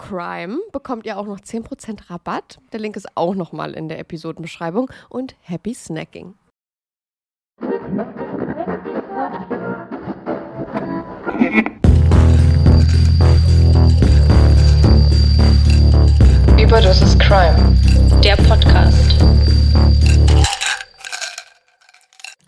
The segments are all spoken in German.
CRIME bekommt ihr auch noch 10% Rabatt. Der Link ist auch nochmal in der Episodenbeschreibung. Und happy snacking. Überdosis Crime, der Podcast.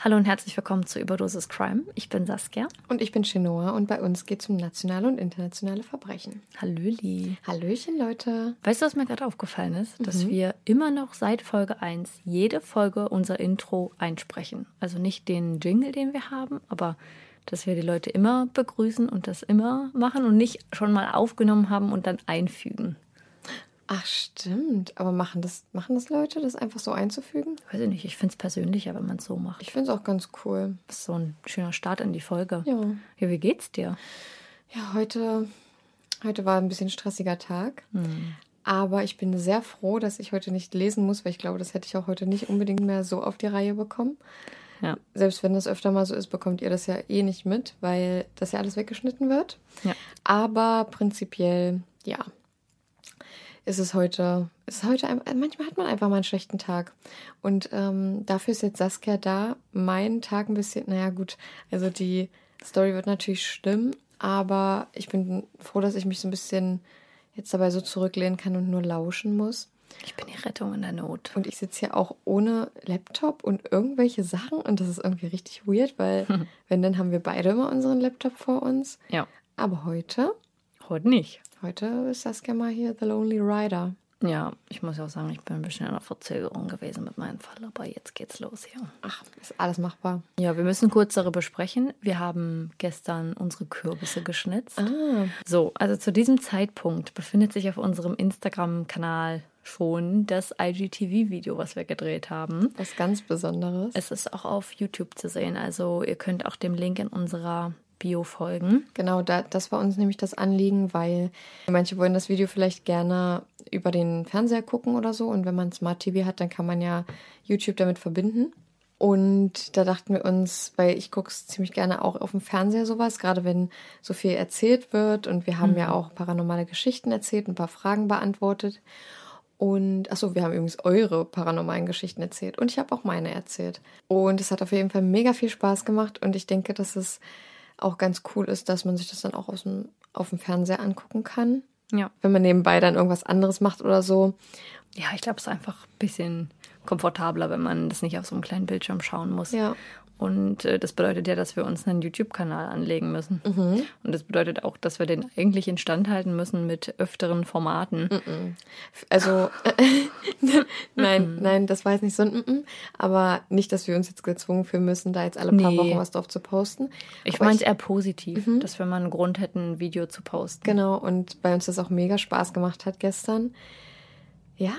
Hallo und herzlich willkommen zu Überdosis Crime. Ich bin Saskia. Und ich bin Chinoa und bei uns geht es um nationale und internationale Verbrechen. Hallöli. Hallöchen, Leute. Weißt du, was mir gerade aufgefallen ist? Dass wir immer noch seit Folge 1 jede Folge unser Intro einsprechen. Also nicht den Jingle, den wir haben, aber dass wir die Leute immer begrüßen und das immer machen und nicht schon mal aufgenommen haben und dann einfügen. Ach, stimmt. Aber machen das, machen das Leute, das einfach so einzufügen? Weiß ich nicht, ich finde es persönlicher, wenn man es so macht. Ich finde es auch ganz cool. Das ist so ein schöner Start in die Folge. Ja. Ja, wie geht's dir? Ja, heute, heute war ein bisschen stressiger Tag. Aber ich bin sehr froh, dass ich heute nicht lesen muss, weil ich glaube, das hätte ich auch heute nicht unbedingt mehr so auf die Reihe bekommen. Ja. Selbst wenn das öfter mal so ist, bekommt ihr das ja eh nicht mit, weil das ja alles weggeschnitten wird. Ja. Aber prinzipiell, ja, ist es heute, ist heute, manchmal hat man einfach mal einen schlechten Tag. Und ähm, dafür ist jetzt Saskia da, meinen Tag ein bisschen, naja gut, also die Story wird natürlich stimmen, aber ich bin froh, dass ich mich so ein bisschen jetzt dabei so zurücklehnen kann und nur lauschen muss. Ich bin die Rettung in der Not. Und ich sitze hier auch ohne Laptop und irgendwelche Sachen und das ist irgendwie richtig weird, weil wenn, dann haben wir beide immer unseren Laptop vor uns. Ja. Aber heute, Heute nicht. Heute ist Saskia mal hier The Lonely Rider. Ja, ich muss ja auch sagen, ich bin ein bisschen in einer Verzögerung gewesen mit meinem Fall, aber jetzt geht's los hier. Ach, ist alles machbar. Ja, wir müssen kurz darüber sprechen. Wir haben gestern unsere Kürbisse geschnitzt. Ah, So, also zu diesem Zeitpunkt befindet sich auf unserem Instagram-Kanal schon das IGTV-Video, was wir gedreht haben. was ganz Besonderes. Es ist auch auf YouTube zu sehen, also ihr könnt auch dem Link in unserer Bio folgen. Genau, da, das war uns nämlich das Anliegen, weil manche wollen das Video vielleicht gerne über den Fernseher gucken oder so. Und wenn man Smart TV hat, dann kann man ja YouTube damit verbinden. Und da dachten wir uns, weil ich gucke es ziemlich gerne auch auf dem Fernseher sowas, gerade wenn so viel erzählt wird. Und wir haben ja auch paranormale Geschichten erzählt, ein paar Fragen beantwortet. Und achso, wir haben übrigens eure paranormalen Geschichten erzählt. Und ich habe auch meine erzählt. Und es hat auf jeden Fall mega viel Spaß gemacht. Und ich denke, dass es auch ganz cool ist, dass man sich das dann auch aus dem, auf dem Fernseher angucken kann. Ja. Wenn man nebenbei dann irgendwas anderes macht oder so. Ja, ich glaube, es ist einfach ein bisschen komfortabler, wenn man das nicht auf so einem kleinen Bildschirm schauen muss. Ja. Und äh, das bedeutet ja, dass wir uns einen YouTube-Kanal anlegen müssen. Und das bedeutet auch, dass wir den eigentlich instand halten müssen mit öfteren Formaten. Also, nein, nein, das war jetzt nicht so ein mm aber nicht, dass wir uns jetzt gezwungen fühlen müssen, da jetzt alle paar Nee. Wochen was drauf zu posten. Ich meine es eher positiv, dass wir mal einen Grund hätten, ein Video zu posten. Genau, und weil uns das auch mega Spaß gemacht hat gestern. Ja,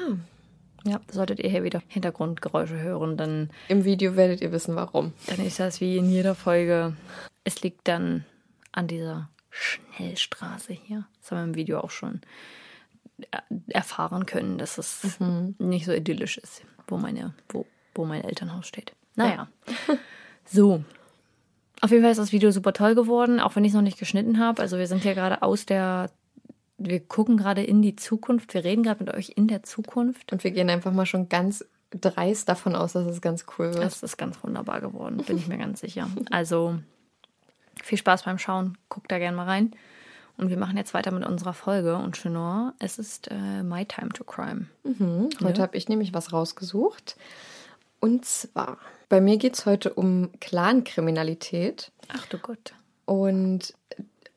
Ja, solltet ihr hier wieder Hintergrundgeräusche hören, dann, im Video werdet ihr wissen, warum. dann ist das wie in jeder Folge. Es liegt dann an dieser Schnellstraße hier. Das haben wir im Video auch schon er- erfahren können, dass es nicht so idyllisch ist, wo, meine, wo, wo mein Elternhaus steht. Naja. so. Auf jeden Fall ist das Video super toll geworden, auch wenn ich es noch nicht geschnitten habe. Also wir sind hier gerade aus der, wir gucken gerade in die Zukunft. Wir reden gerade mit euch in der Zukunft. Und wir gehen einfach mal schon ganz dreist davon aus, dass es ganz cool wird. Das ist ganz wunderbar geworden, bin ich mir ganz sicher. Also viel Spaß beim Schauen, guckt da gerne mal rein. Und wir machen jetzt weiter mit unserer Folge. Und Chenor, es ist äh, My Time to Crime. Heute habe ich nämlich was rausgesucht. Und zwar, bei mir geht es heute um Clankriminalität Ach du Gott. und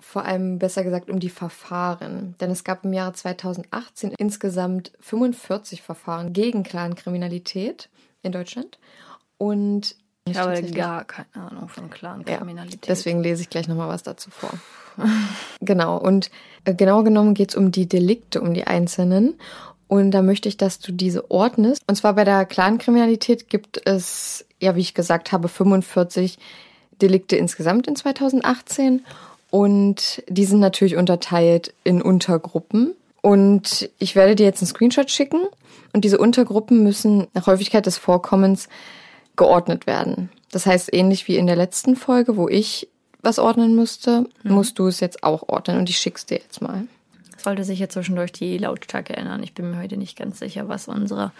vor allem besser gesagt um die Verfahren. Denn es gab im Jahre 2018 insgesamt 45 Verfahren gegen Clankriminalität in Deutschland. Und Ich habe gar keine Ahnung von Clan-Kriminalität. Deswegen lese ich gleich nochmal was dazu vor. genau, und äh, genau genommen geht es um die Delikte, um die einzelnen. Und da möchte ich, dass du diese ordnest. Und zwar bei der Clankriminalität gibt es, ja, wie ich gesagt habe, 45 Delikte insgesamt in 2018. Und die sind natürlich unterteilt in Untergruppen. Und ich werde dir jetzt einen Screenshot schicken. Und diese Untergruppen müssen nach Häufigkeit des Vorkommens geordnet werden. Das heißt, ähnlich wie in der letzten Folge, wo ich was ordnen musste, musst du es jetzt auch ordnen. Und ich schick's dir jetzt mal. sollte sich ja zwischendurch die Lautstärke ändern. Ich bin mir heute nicht ganz sicher, was unsere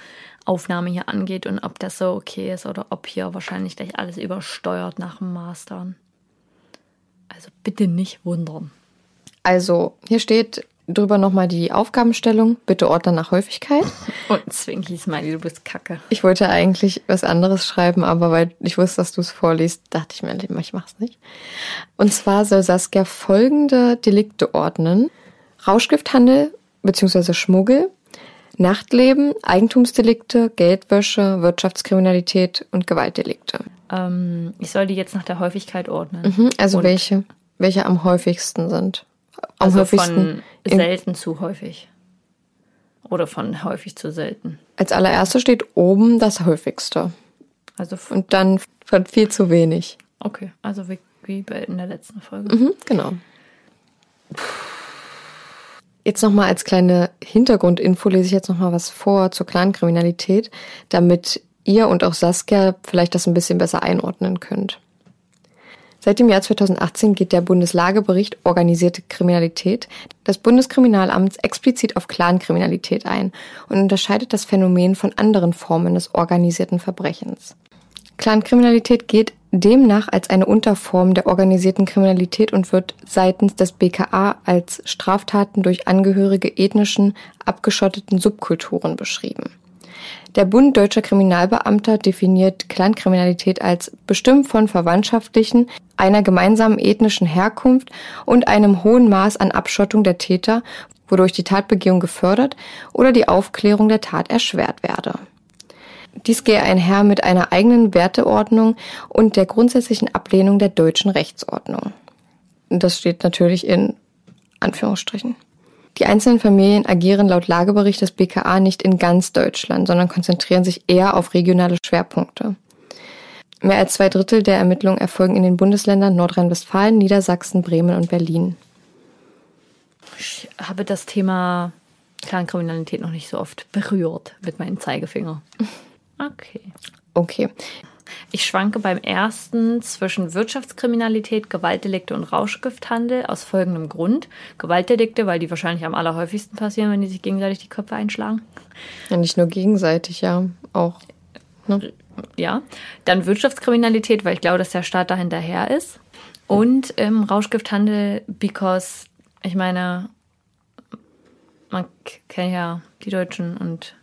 Aufnahme hier angeht und ob das so okay ist oder ob hier wahrscheinlich gleich alles übersteuert nach dem Mastern. Also bitte nicht wundern. Also, hier steht drüber nochmal die Aufgabenstellung. Bitte ordnen nach Häufigkeit. Und Zwinky Smiley, du bist kacke. Ich wollte eigentlich was anderes schreiben, aber weil ich wusste, dass du es vorliest, dachte ich mir, ich mach's nicht. Und zwar soll Saskia folgende Delikte ordnen. Rauschgifthandel bzw. Schmuggel, Nachtleben, Eigentumsdelikte, Geldwäsche, Wirtschaftskriminalität und Gewaltdelikte. Ähm, ich soll die jetzt nach der Häufigkeit ordnen. Mhm, Also Und- welche, welche am häufigsten sind. Am Also häufigsten. von selten zu häufig. Oder von häufig zu selten. als allererste steht oben das häufigste. Also Und dann von viel zu wenig. okay, also wie, wie bei in der letzten Folge. Mhm, genau. Jetzt nochmal als kleine Hintergrundinfo lese ich jetzt nochmal was vor zur Clankriminalität, damit ihr und auch Saskia vielleicht das ein bisschen besser einordnen könnt. Seit dem Jahr 2018 geht der Bundeslagebericht Organisierte Kriminalität des Bundeskriminalamts explizit auf Clankriminalität ein und unterscheidet das Phänomen von anderen Formen des organisierten Verbrechens. Clankriminalität geht demnach als eine Unterform der organisierten Kriminalität und wird seitens des BKA als Straftaten durch Angehörige ethnischen, abgeschotteten Subkulturen beschrieben. Der Bund deutscher Kriminalbeamter definiert Clankriminalität als bestimmt von verwandtschaftlichen, einer gemeinsamen ethnischen Herkunft und einem hohen Maß an Abschottung der Täter, wodurch die Tatbegehung gefördert oder die Aufklärung der Tat erschwert werde. Dies gehe einher mit einer eigenen Werteordnung und der grundsätzlichen Ablehnung der deutschen Rechtsordnung. Das steht natürlich in Anführungsstrichen. Die einzelnen Familien agieren laut Lagebericht des BKA nicht in ganz Deutschland, sondern konzentrieren sich eher auf regionale Schwerpunkte. Mehr als zwei Drittel der Ermittlungen erfolgen in den Bundesländern Nordrhein-Westfalen, Niedersachsen, Bremen und Berlin. Ich habe das Thema Clankriminalität noch nicht so oft berührt mit meinem Zeigefinger. Okay. Okay. Ich schwanke beim ersten zwischen Wirtschaftskriminalität, Gewaltdelikte und Rauschgifthandel aus folgendem Grund. Gewaltdelikte, weil die wahrscheinlich am allerhäufigsten passieren, wenn die sich gegenseitig die Köpfe einschlagen. Ja, nicht nur gegenseitig, ja, auch. Ne? Ja. Dann Wirtschaftskriminalität, weil ich glaube, dass der Staat da hinterher ist. Und ähm, Rauschgifthandel, because, ich meine, man kennt ja die Deutschen und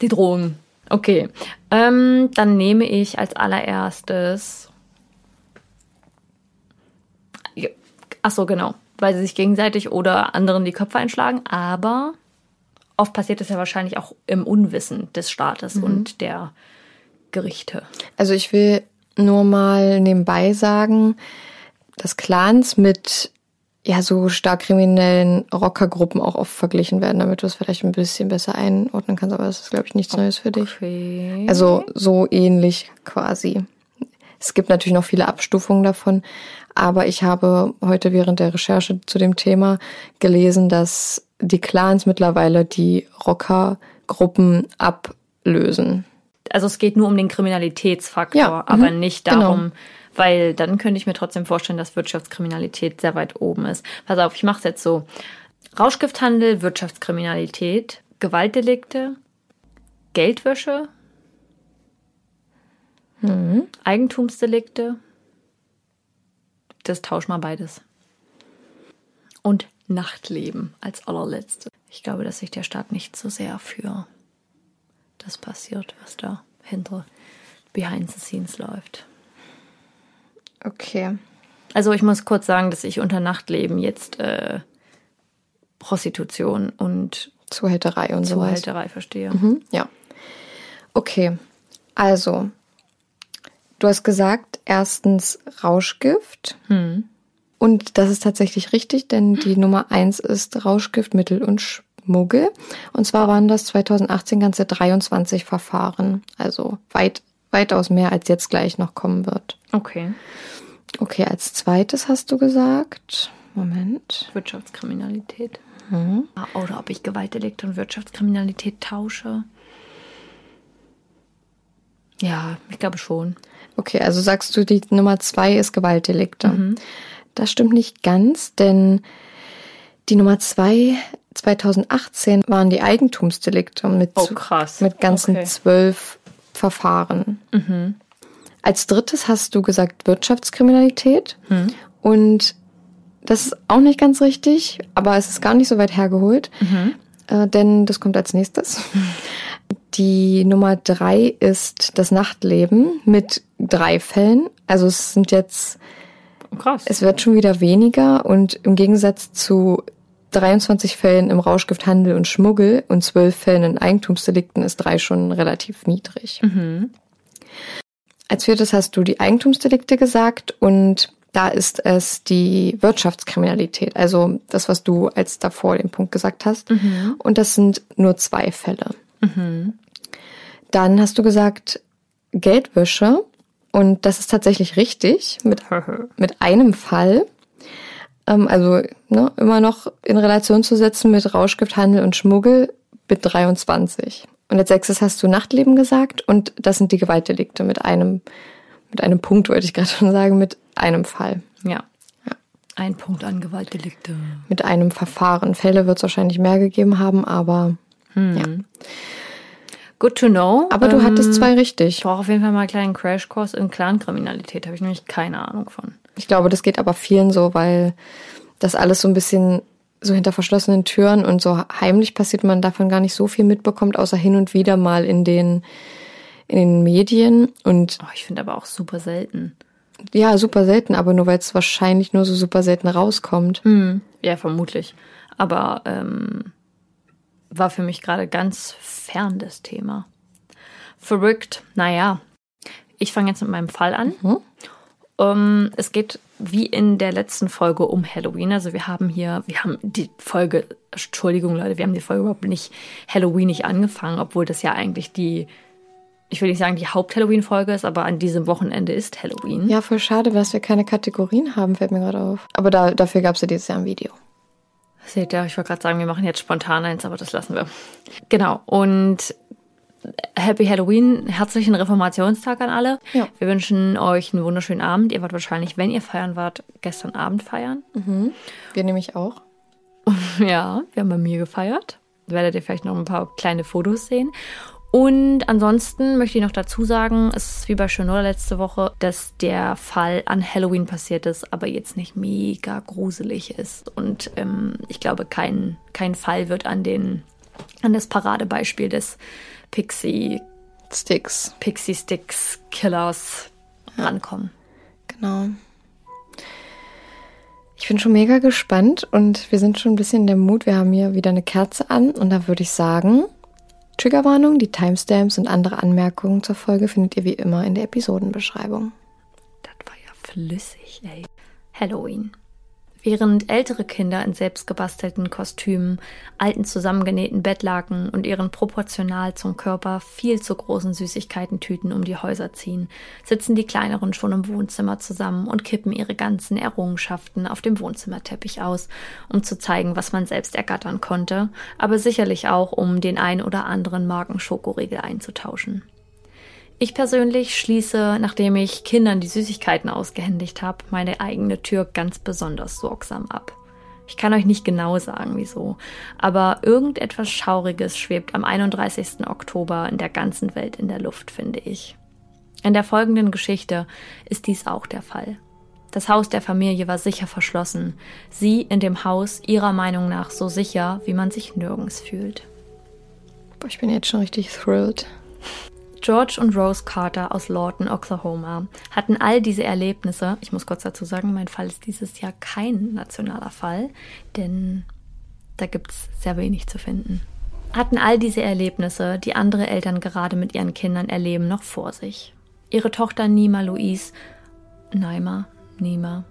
die Drogen. Okay, ähm, dann nehme ich als allererstes. Ach so, genau, weil sie sich gegenseitig oder anderen die Köpfe einschlagen. Aber oft passiert es ja wahrscheinlich auch im Unwissen des Staates und der Gerichte. Also ich will nur mal nebenbei sagen, dass Clans mit ja so stark kriminellen Rockergruppen auch oft verglichen werden, damit du es vielleicht ein bisschen besser einordnen kannst, aber das ist, glaube ich, nichts Neues für dich. Okay. Also so ähnlich quasi. Es gibt natürlich noch viele Abstufungen davon, aber ich habe heute während der Recherche zu dem Thema gelesen, dass die Clans mittlerweile die Rockergruppen ablösen. Also es geht nur um den Kriminalitätsfaktor, Ja, aber mhm, nicht genau. Weil dann könnte ich mir trotzdem vorstellen, dass Wirtschaftskriminalität sehr weit oben ist. Pass auf, ich mache es jetzt so. Rauschgifthandel, Wirtschaftskriminalität, Gewaltdelikte, Geldwäsche, Mhm. Eigentumsdelikte. Das tausch mal beides. Und Nachtleben als allerletzte. Ich glaube, dass sich der Staat nicht so sehr für das passiert, was da hinter behind the scenes läuft. Okay. Also ich muss kurz sagen, dass ich unter Nachtleben jetzt äh, Prostitution und Zuhälterei und sowas. Zuhälterei verstehe. Mhm, ja. Okay. Also, du hast gesagt, erstens Rauschgift. Und das ist tatsächlich richtig, denn die Nummer eins ist Rauschgift, Mittel und Schmuggel. Und zwar waren das 2018 ganze 23 Verfahren. Also weit, weitaus mehr, als jetzt gleich noch kommen wird. Okay. Okay, als zweites hast du gesagt. Moment. Wirtschaftskriminalität. Ah, Oder ob ich Gewaltdelikte und Wirtschaftskriminalität tausche. Ja, ich glaube schon. Okay, also sagst du, die Nummer zwei ist Gewaltdelikte. Das stimmt nicht ganz, denn die Nummer zwei 2018 waren die Eigentumsdelikte mit, Oh, krass. mit ganzen zwölf Verfahren. Als drittes hast du gesagt Wirtschaftskriminalität und das ist auch nicht ganz richtig, aber es ist gar nicht so weit hergeholt, äh, denn das kommt als nächstes. Die Nummer drei ist das Nachtleben mit drei Fällen. Also es sind jetzt, krass. es wird schon wieder weniger und im Gegensatz zu 23 Fällen im Rauschgifthandel und Schmuggel und 12 Fällen in Eigentumsdelikten ist drei schon relativ niedrig. Als viertes hast du die Eigentumsdelikte gesagt und da ist es die Wirtschaftskriminalität, also das, was du als davor den Punkt gesagt hast. Und das sind nur zwei Fälle. Dann hast du gesagt Geldwäsche und das ist tatsächlich richtig mit, mit einem Fall. Ähm, also ne, immer noch in Relation zu setzen mit Rauschgifthandel und Schmuggel mit 23. Und als sechstes hast du Nachtleben gesagt und das sind die Gewaltdelikte mit einem, mit einem Punkt, wollte ich gerade schon sagen, mit einem Fall. ja. Ein Punkt an Gewaltdelikte. Mit einem Verfahren. Fälle wird es wahrscheinlich mehr gegeben haben, aber ja. Good to know. Aber du Ähm, hattest zwei richtig. Ich brauche auf jeden Fall mal einen kleinen Crashkurs in Clankriminalität. Habe ich nämlich keine Ahnung von. Ich glaube, das geht aber vielen so, weil das alles so ein bisschen so hinter verschlossenen Türen und so heimlich passiert, man davon gar nicht so viel mitbekommt, außer hin und wieder mal in den, in den Medien. Und Oh, ich finde aber auch super selten. ja, super selten, aber nur weil es wahrscheinlich nur so super selten rauskommt. Ja, vermutlich. Aber ähm, war für mich gerade ganz fern das Thema. Verrückt. Naja, ich fange jetzt mit meinem Fall an. Ähm, es geht wie in der letzten Folge um Halloween. Also wir haben hier, wir haben die Folge, Entschuldigung Leute, wir haben die Folge überhaupt nicht Halloweenig angefangen, obwohl das ja eigentlich die, ich will nicht sagen die Haupt-Halloween-Folge ist, aber an diesem Wochenende ist Halloween. Ja, voll schade, dass wir keine Kategorien haben, fällt mir gerade auf. Aber da, dafür gab es ja dieses Jahr ein Video. Seht ihr, ich wollte gerade sagen, wir machen jetzt spontan eins, aber das lassen wir. Genau. Und Happy Halloween, herzlichen Reformationstag an alle. Ja. Wir wünschen euch einen wunderschönen Abend. Ihr wart wahrscheinlich, wenn ihr feiern wart, gestern Abend feiern. Wir nämlich auch. Ja, wir haben bei mir gefeiert. Werdet ihr vielleicht noch ein paar kleine Fotos sehen. Und ansonsten möchte ich noch dazu sagen, es ist wie bei Shinola letzte Woche, dass der Fall an Halloween passiert ist, aber jetzt nicht mega gruselig ist. Und ähm, ich glaube, kein, kein Fall wird an, den, an das Paradebeispiel des Pixie, Sticks. Pixie Sticks Killers rankommen. Genau. Ich bin schon mega gespannt und wir sind schon ein bisschen in der Mut. Wir haben hier wieder eine Kerze an und da würde ich sagen, Triggerwarnung, die Timestamps und andere Anmerkungen zur Folge findet ihr wie immer in der Episodenbeschreibung. Das war ja flüssig, ey. Halloween. Während ältere Kinder in selbstgebastelten Kostümen, alten zusammengenähten Bettlaken und ihren proportional zum Körper viel zu großen Süßigkeitentüten um die Häuser ziehen, sitzen die kleineren schon im Wohnzimmer zusammen und kippen ihre ganzen Errungenschaften auf dem Wohnzimmerteppich aus, um zu zeigen, was man selbst ergattern konnte, aber sicherlich auch, um den ein oder anderen Marken Schokoriegel einzutauschen. Ich persönlich schließe, nachdem ich Kindern die Süßigkeiten ausgehändigt habe, meine eigene Tür ganz besonders sorgsam ab. Ich kann euch nicht genau sagen, wieso, aber irgendetwas Schauriges schwebt am 31. Oktober in der ganzen Welt in der Luft, finde ich. In der folgenden Geschichte ist dies auch der Fall. Das Haus der Familie war sicher verschlossen, sie in dem Haus ihrer Meinung nach so sicher, wie man sich nirgends fühlt. Ich bin jetzt schon richtig thrilled. George und Rose Carter aus Lawton, Oklahoma, hatten all diese Erlebnisse. Ich muss kurz dazu sagen, mein Fall ist dieses Jahr kein nationaler Fall, denn da gibt es sehr wenig zu finden. Hatten all diese Erlebnisse, die andere Eltern gerade mit ihren Kindern erleben, noch vor sich. Ihre Tochter Nima Louise, Naima, Nima,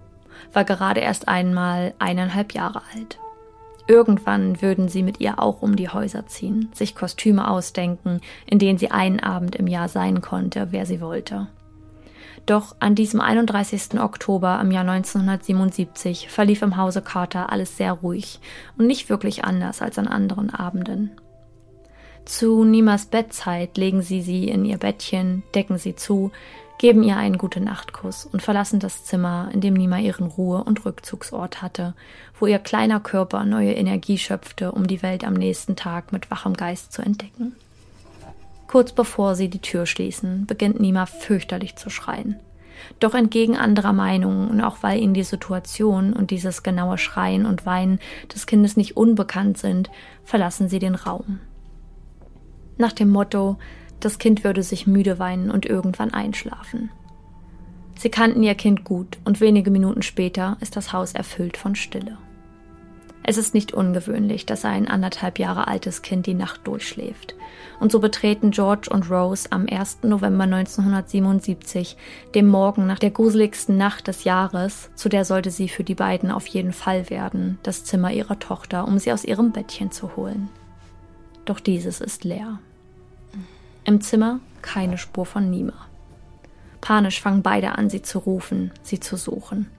war gerade erst einmal eineinhalb Jahre alt. Irgendwann würden sie mit ihr auch um die Häuser ziehen, sich Kostüme ausdenken, in denen sie einen Abend im Jahr sein konnte, wer sie wollte. Doch an diesem 31. Oktober im Jahr 1977 verlief im Hause Carter alles sehr ruhig und nicht wirklich anders als an anderen Abenden. Zu Nimas Bettzeit legen sie sie in ihr Bettchen, decken sie zu, geben ihr einen gute Nachtkuss und verlassen das Zimmer, in dem Nima ihren Ruhe- und Rückzugsort hatte, wo ihr kleiner Körper neue Energie schöpfte, um die Welt am nächsten Tag mit wachem Geist zu entdecken. Kurz bevor sie die Tür schließen, beginnt Nima fürchterlich zu schreien. Doch entgegen anderer Meinungen und auch weil ihnen die Situation und dieses genaue Schreien und Weinen des Kindes nicht unbekannt sind, verlassen sie den Raum. Nach dem Motto, das Kind würde sich müde weinen und irgendwann einschlafen. Sie kannten ihr Kind gut und wenige Minuten später ist das Haus erfüllt von Stille. Es ist nicht ungewöhnlich, dass ein anderthalb Jahre altes Kind die Nacht durchschläft. Und so betreten George und Rose am 1. November 1977, dem Morgen nach der gruseligsten Nacht des Jahres, zu der sollte sie für die beiden auf jeden Fall werden, das Zimmer ihrer Tochter, um sie aus ihrem Bettchen zu holen. Doch dieses ist leer. Im Zimmer keine Spur von Nima. Panisch fangen beide an, sie zu rufen, sie zu suchen.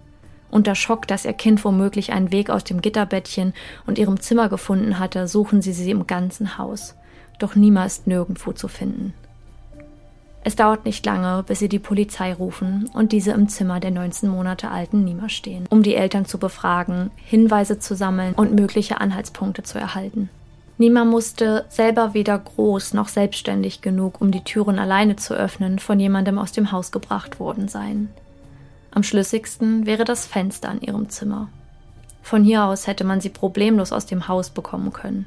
Unter Schock, dass ihr Kind womöglich einen Weg aus dem Gitterbettchen und ihrem Zimmer gefunden hatte, suchen sie sie im ganzen Haus. Doch Nima ist nirgendwo zu finden. Es dauert nicht lange, bis sie die Polizei rufen und diese im Zimmer der 19 Monate alten Nima stehen, um die Eltern zu befragen, Hinweise zu sammeln und mögliche Anhaltspunkte zu erhalten. Nima musste selber weder groß noch selbstständig genug, um die Türen alleine zu öffnen, von jemandem aus dem Haus gebracht worden sein. Am schlüssigsten wäre das Fenster an ihrem Zimmer. Von hier aus hätte man sie problemlos aus dem Haus bekommen können.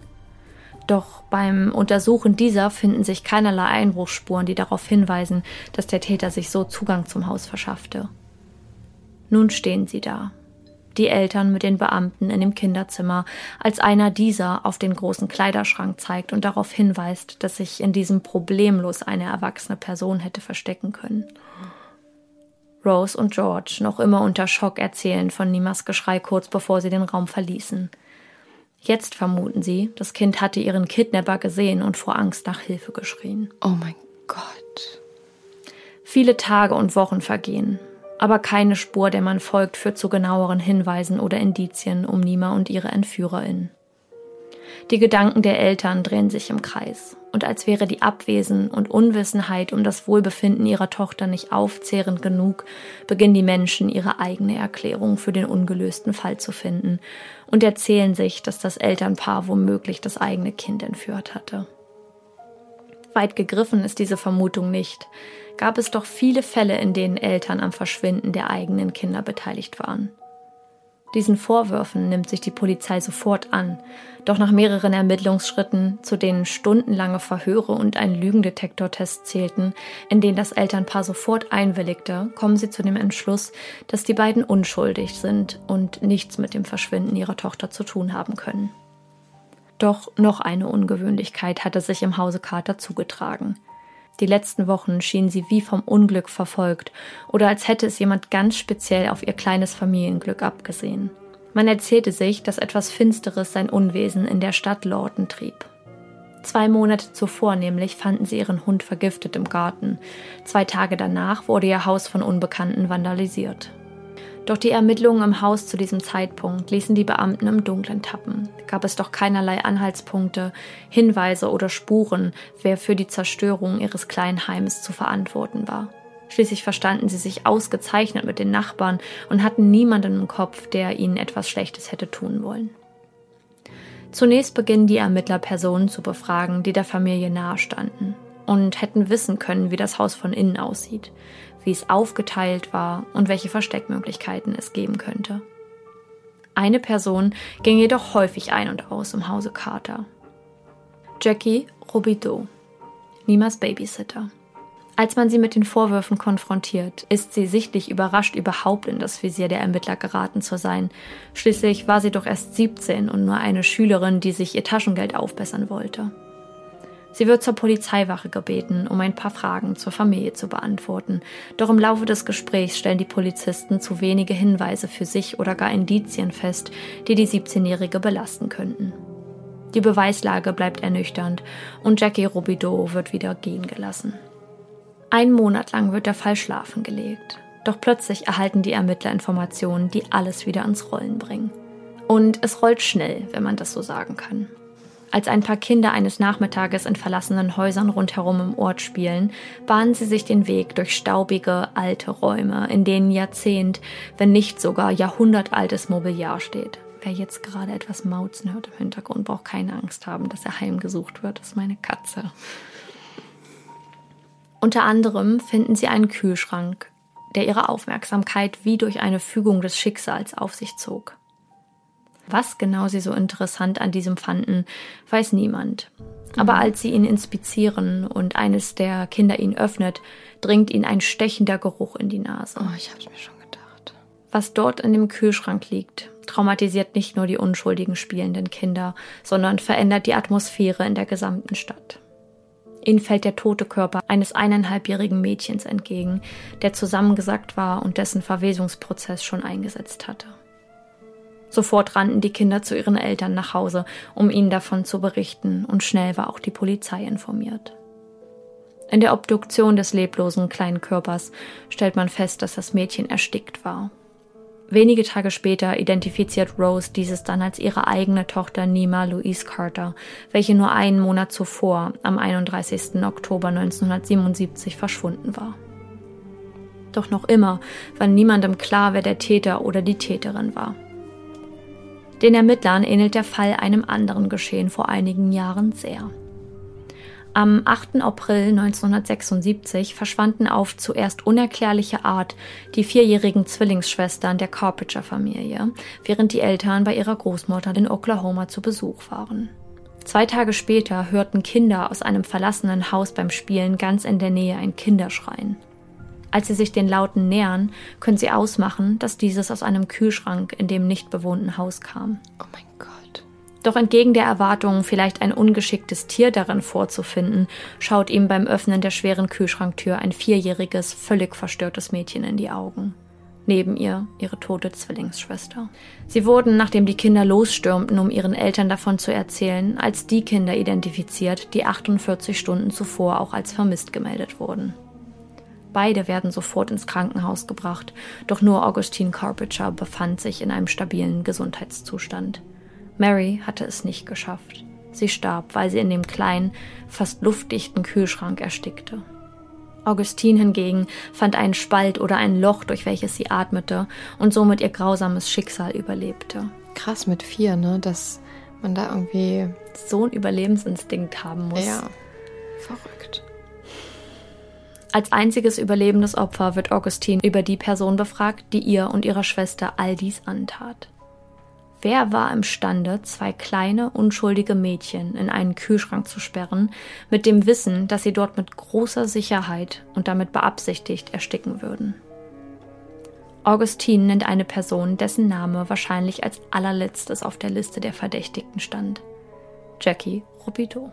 Doch beim Untersuchen dieser finden sich keinerlei Einbruchsspuren, die darauf hinweisen, dass der Täter sich so Zugang zum Haus verschaffte. Nun stehen sie da, die Eltern mit den Beamten in dem Kinderzimmer, als einer dieser auf den großen Kleiderschrank zeigt und darauf hinweist, dass sich in diesem problemlos eine erwachsene Person hätte verstecken können. Rose und George, noch immer unter Schock, erzählen von Nimas Geschrei kurz bevor sie den Raum verließen. Jetzt vermuten sie, das Kind hatte ihren Kidnapper gesehen und vor Angst nach Hilfe geschrien. Oh mein Gott. Viele Tage und Wochen vergehen aber keine Spur, der man folgt, führt zu genaueren Hinweisen oder Indizien um Nima und ihre Entführerin. Die Gedanken der Eltern drehen sich im Kreis, und als wäre die Abwesen und Unwissenheit um das Wohlbefinden ihrer Tochter nicht aufzehrend genug, beginnen die Menschen ihre eigene Erklärung für den ungelösten Fall zu finden und erzählen sich, dass das Elternpaar womöglich das eigene Kind entführt hatte. Weit gegriffen ist diese Vermutung nicht, gab es doch viele Fälle, in denen Eltern am Verschwinden der eigenen Kinder beteiligt waren. Diesen Vorwürfen nimmt sich die Polizei sofort an, doch nach mehreren Ermittlungsschritten, zu denen stundenlange Verhöre und ein Lügendetektortest zählten, in denen das Elternpaar sofort einwilligte, kommen sie zu dem Entschluss, dass die beiden unschuldig sind und nichts mit dem Verschwinden ihrer Tochter zu tun haben können. Doch noch eine Ungewöhnlichkeit hatte sich im Hause Carter zugetragen. Die letzten Wochen schienen sie wie vom Unglück verfolgt oder als hätte es jemand ganz speziell auf ihr kleines Familienglück abgesehen. Man erzählte sich, dass etwas Finsteres sein Unwesen in der Stadt Lawton trieb. Zwei Monate zuvor nämlich fanden sie ihren Hund vergiftet im Garten. Zwei Tage danach wurde ihr Haus von Unbekannten vandalisiert. Doch die Ermittlungen im Haus zu diesem Zeitpunkt ließen die Beamten im Dunkeln tappen. Gab es doch keinerlei Anhaltspunkte, Hinweise oder Spuren, wer für die Zerstörung ihres kleinen Heims zu verantworten war. Schließlich verstanden sie sich ausgezeichnet mit den Nachbarn und hatten niemanden im Kopf, der ihnen etwas Schlechtes hätte tun wollen. Zunächst beginnen die Ermittler Personen zu befragen, die der Familie nahestanden und hätten wissen können, wie das Haus von innen aussieht wie es aufgeteilt war und welche Versteckmöglichkeiten es geben könnte. Eine Person ging jedoch häufig ein und aus im Hause Carter. Jackie Robideau, Nimas Babysitter. Als man sie mit den Vorwürfen konfrontiert, ist sie sichtlich überrascht, überhaupt in das Visier der Ermittler geraten zu sein. Schließlich war sie doch erst 17 und nur eine Schülerin, die sich ihr Taschengeld aufbessern wollte. Sie wird zur Polizeiwache gebeten, um ein paar Fragen zur Familie zu beantworten. Doch im Laufe des Gesprächs stellen die Polizisten zu wenige Hinweise für sich oder gar Indizien fest, die die 17-Jährige belasten könnten. Die Beweislage bleibt ernüchternd und Jackie Robideau wird wieder gehen gelassen. Ein Monat lang wird der Fall schlafen gelegt. Doch plötzlich erhalten die Ermittler Informationen, die alles wieder ans Rollen bringen. Und es rollt schnell, wenn man das so sagen kann. Als ein paar Kinder eines Nachmittages in verlassenen Häusern rundherum im Ort spielen, bahnen sie sich den Weg durch staubige, alte Räume, in denen Jahrzehnt, wenn nicht sogar jahrhundertaltes Mobiliar steht. Wer jetzt gerade etwas Mauzen hört im Hintergrund, braucht keine Angst haben, dass er heimgesucht wird. Das ist meine Katze. Unter anderem finden sie einen Kühlschrank, der ihre Aufmerksamkeit wie durch eine Fügung des Schicksals auf sich zog. Was genau sie so interessant an diesem fanden, weiß niemand. Aber mhm. als sie ihn inspizieren und eines der Kinder ihn öffnet, dringt ihnen ein stechender Geruch in die Nase. Oh, ich hab's mir schon gedacht. Was dort in dem Kühlschrank liegt, traumatisiert nicht nur die unschuldigen spielenden Kinder, sondern verändert die Atmosphäre in der gesamten Stadt. Ihnen fällt der tote Körper eines eineinhalbjährigen Mädchens entgegen, der zusammengesackt war und dessen Verwesungsprozess schon eingesetzt hatte. Sofort rannten die Kinder zu ihren Eltern nach Hause, um ihnen davon zu berichten, und schnell war auch die Polizei informiert. In der Obduktion des leblosen kleinen Körpers stellt man fest, dass das Mädchen erstickt war. Wenige Tage später identifiziert Rose dieses dann als ihre eigene Tochter Nima Louise Carter, welche nur einen Monat zuvor, am 31. Oktober 1977, verschwunden war. Doch noch immer war niemandem klar, wer der Täter oder die Täterin war. Den Ermittlern ähnelt der Fall einem anderen Geschehen vor einigen Jahren sehr. Am 8. April 1976 verschwanden auf zuerst unerklärliche Art die vierjährigen Zwillingsschwestern der Carpenter-Familie, während die Eltern bei ihrer Großmutter in Oklahoma zu Besuch waren. Zwei Tage später hörten Kinder aus einem verlassenen Haus beim Spielen ganz in der Nähe ein Kinderschreien. Als sie sich den Lauten nähern, können sie ausmachen, dass dieses aus einem Kühlschrank in dem nicht bewohnten Haus kam. Oh mein Gott. Doch entgegen der Erwartung, vielleicht ein ungeschicktes Tier darin vorzufinden, schaut ihm beim Öffnen der schweren Kühlschranktür ein vierjähriges, völlig verstörtes Mädchen in die Augen. Neben ihr ihre tote Zwillingsschwester. Sie wurden, nachdem die Kinder losstürmten, um ihren Eltern davon zu erzählen, als die Kinder identifiziert, die 48 Stunden zuvor auch als vermisst gemeldet wurden. Beide werden sofort ins Krankenhaus gebracht, doch nur Augustine Carpenter befand sich in einem stabilen Gesundheitszustand. Mary hatte es nicht geschafft. Sie starb, weil sie in dem kleinen, fast luftdichten Kühlschrank erstickte. Augustine hingegen fand einen Spalt oder ein Loch, durch welches sie atmete und somit ihr grausames Schicksal überlebte. Krass mit vier, ne? Dass man da irgendwie. So einen Überlebensinstinkt haben muss. Ja. Verrückt. Als einziges überlebendes Opfer wird Augustine über die Person befragt, die ihr und ihrer Schwester all dies antat. Wer war imstande, zwei kleine, unschuldige Mädchen in einen Kühlschrank zu sperren, mit dem Wissen, dass sie dort mit großer Sicherheit und damit beabsichtigt ersticken würden? Augustine nennt eine Person, dessen Name wahrscheinlich als allerletztes auf der Liste der Verdächtigten stand. Jackie Rubido.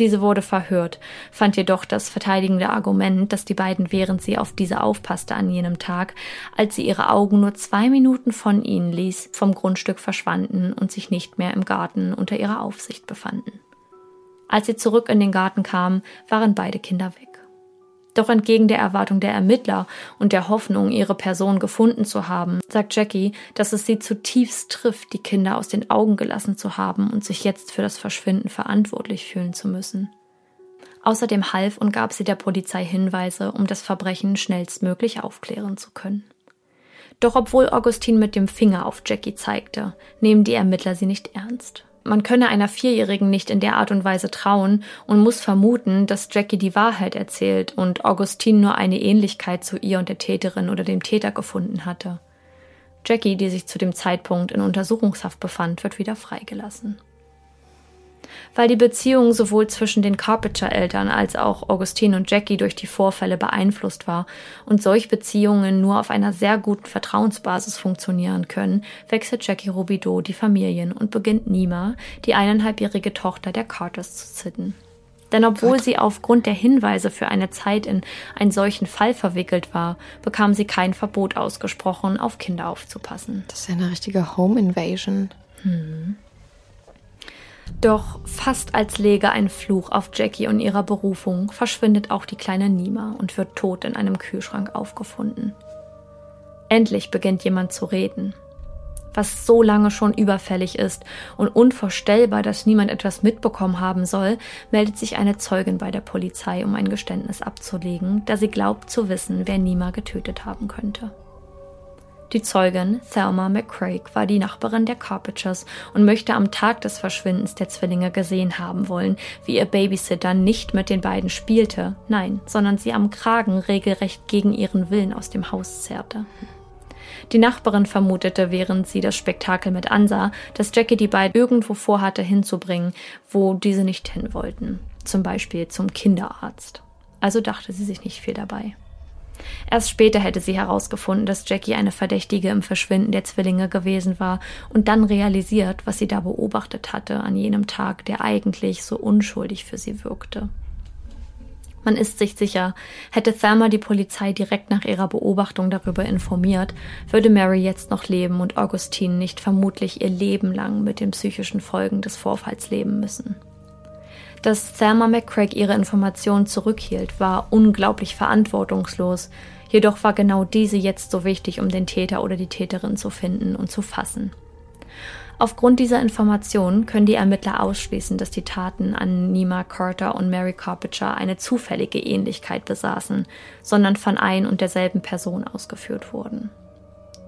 Diese wurde verhört, fand jedoch das verteidigende Argument, dass die beiden, während sie auf diese aufpasste an jenem Tag, als sie ihre Augen nur zwei Minuten von ihnen ließ, vom Grundstück verschwanden und sich nicht mehr im Garten unter ihrer Aufsicht befanden. Als sie zurück in den Garten kamen, waren beide Kinder weg. Doch entgegen der Erwartung der Ermittler und der Hoffnung, ihre Person gefunden zu haben, sagt Jackie, dass es sie zutiefst trifft, die Kinder aus den Augen gelassen zu haben und sich jetzt für das Verschwinden verantwortlich fühlen zu müssen. Außerdem half und gab sie der Polizei Hinweise, um das Verbrechen schnellstmöglich aufklären zu können. Doch obwohl Augustin mit dem Finger auf Jackie zeigte, nehmen die Ermittler sie nicht ernst. Man könne einer Vierjährigen nicht in der Art und Weise trauen und muss vermuten, dass Jackie die Wahrheit erzählt und Augustine nur eine Ähnlichkeit zu ihr und der Täterin oder dem Täter gefunden hatte. Jackie, die sich zu dem Zeitpunkt in Untersuchungshaft befand, wird wieder freigelassen weil die Beziehung sowohl zwischen den Carpenter-Eltern als auch Augustine und Jackie durch die Vorfälle beeinflusst war und solch Beziehungen nur auf einer sehr guten Vertrauensbasis funktionieren können, wechselt Jackie Robideau die Familien und beginnt Nima, die eineinhalbjährige Tochter der Carters, zu zitten. Denn obwohl Gott. sie aufgrund der Hinweise für eine Zeit in einen solchen Fall verwickelt war, bekam sie kein Verbot ausgesprochen, auf Kinder aufzupassen. Das ist ja eine richtige Home Invasion. Hm. Doch fast als läge ein Fluch auf Jackie und ihrer Berufung, verschwindet auch die kleine Nima und wird tot in einem Kühlschrank aufgefunden. Endlich beginnt jemand zu reden. Was so lange schon überfällig ist und unvorstellbar, dass niemand etwas mitbekommen haben soll, meldet sich eine Zeugin bei der Polizei, um ein Geständnis abzulegen, da sie glaubt zu wissen, wer Nima getötet haben könnte. Die Zeugin, Thelma McCraig, war die Nachbarin der Carpenters und möchte am Tag des Verschwindens der Zwillinge gesehen haben wollen, wie ihr Babysitter nicht mit den beiden spielte, nein, sondern sie am Kragen regelrecht gegen ihren Willen aus dem Haus zerrte. Die Nachbarin vermutete, während sie das Spektakel mit ansah, dass Jackie die beiden irgendwo vorhatte hinzubringen, wo diese nicht hin wollten, zum Beispiel zum Kinderarzt. Also dachte sie sich nicht viel dabei. Erst später hätte sie herausgefunden, dass Jackie eine Verdächtige im Verschwinden der Zwillinge gewesen war und dann realisiert, was sie da beobachtet hatte an jenem Tag, der eigentlich so unschuldig für sie wirkte. Man ist sich sicher, hätte Thelma die Polizei direkt nach ihrer Beobachtung darüber informiert, würde Mary jetzt noch leben und Augustine nicht vermutlich ihr Leben lang mit den psychischen Folgen des Vorfalls leben müssen. Dass Thelma McCraig ihre Informationen zurückhielt, war unglaublich verantwortungslos. Jedoch war genau diese jetzt so wichtig, um den Täter oder die Täterin zu finden und zu fassen. Aufgrund dieser Informationen können die Ermittler ausschließen, dass die Taten an Nima Carter und Mary Carpenter eine zufällige Ähnlichkeit besaßen, sondern von ein und derselben Person ausgeführt wurden.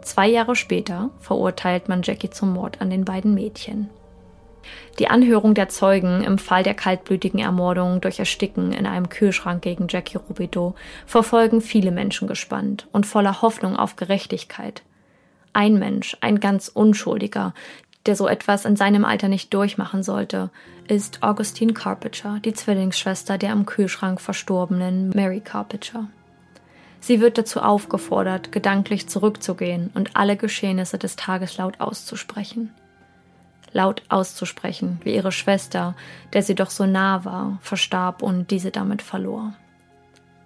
Zwei Jahre später verurteilt man Jackie zum Mord an den beiden Mädchen. Die Anhörung der Zeugen im Fall der kaltblütigen Ermordung durch Ersticken in einem Kühlschrank gegen Jackie Rubidoux verfolgen viele Menschen gespannt und voller Hoffnung auf Gerechtigkeit. Ein Mensch, ein ganz Unschuldiger, der so etwas in seinem Alter nicht durchmachen sollte, ist Augustine Carpenter, die Zwillingsschwester der im Kühlschrank verstorbenen Mary Carpenter. Sie wird dazu aufgefordert, gedanklich zurückzugehen und alle Geschehnisse des Tages laut auszusprechen. Laut auszusprechen, wie ihre Schwester, der sie doch so nah war, verstarb und diese damit verlor.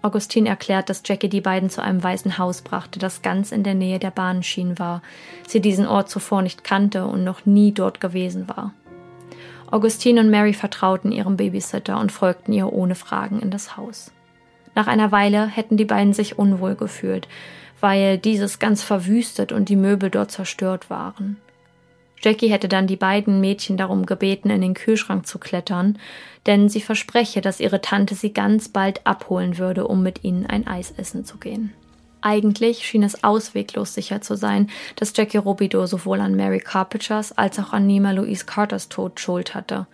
Augustin erklärt, dass Jackie die beiden zu einem weißen Haus brachte, das ganz in der Nähe der Bahnschienen war, sie diesen Ort zuvor nicht kannte und noch nie dort gewesen war. Augustine und Mary vertrauten ihrem Babysitter und folgten ihr ohne Fragen in das Haus. Nach einer Weile hätten die beiden sich unwohl gefühlt, weil dieses ganz verwüstet und die Möbel dort zerstört waren. Jackie hätte dann die beiden Mädchen darum gebeten, in den Kühlschrank zu klettern, denn sie verspreche, dass ihre Tante sie ganz bald abholen würde, um mit ihnen ein Eis essen zu gehen. Eigentlich schien es ausweglos sicher zu sein, dass Jackie Robidoux sowohl an Mary Carpenters als auch an Nima Louise Carters Tod Schuld hatte,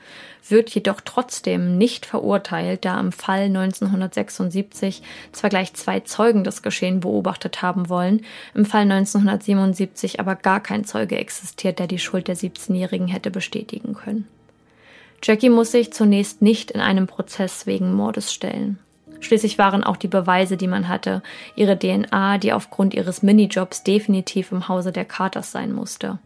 wird jedoch trotzdem nicht verurteilt, da im Fall 1976 zwar gleich zwei Zeugen das Geschehen beobachtet haben wollen, im Fall 1977 aber gar kein Zeuge existiert, der die Schuld der 17-Jährigen hätte bestätigen können. Jackie muss sich zunächst nicht in einem Prozess wegen Mordes stellen. Schließlich waren auch die Beweise, die man hatte, ihre DNA, die aufgrund ihres Minijobs definitiv im Hause der Carters sein musste.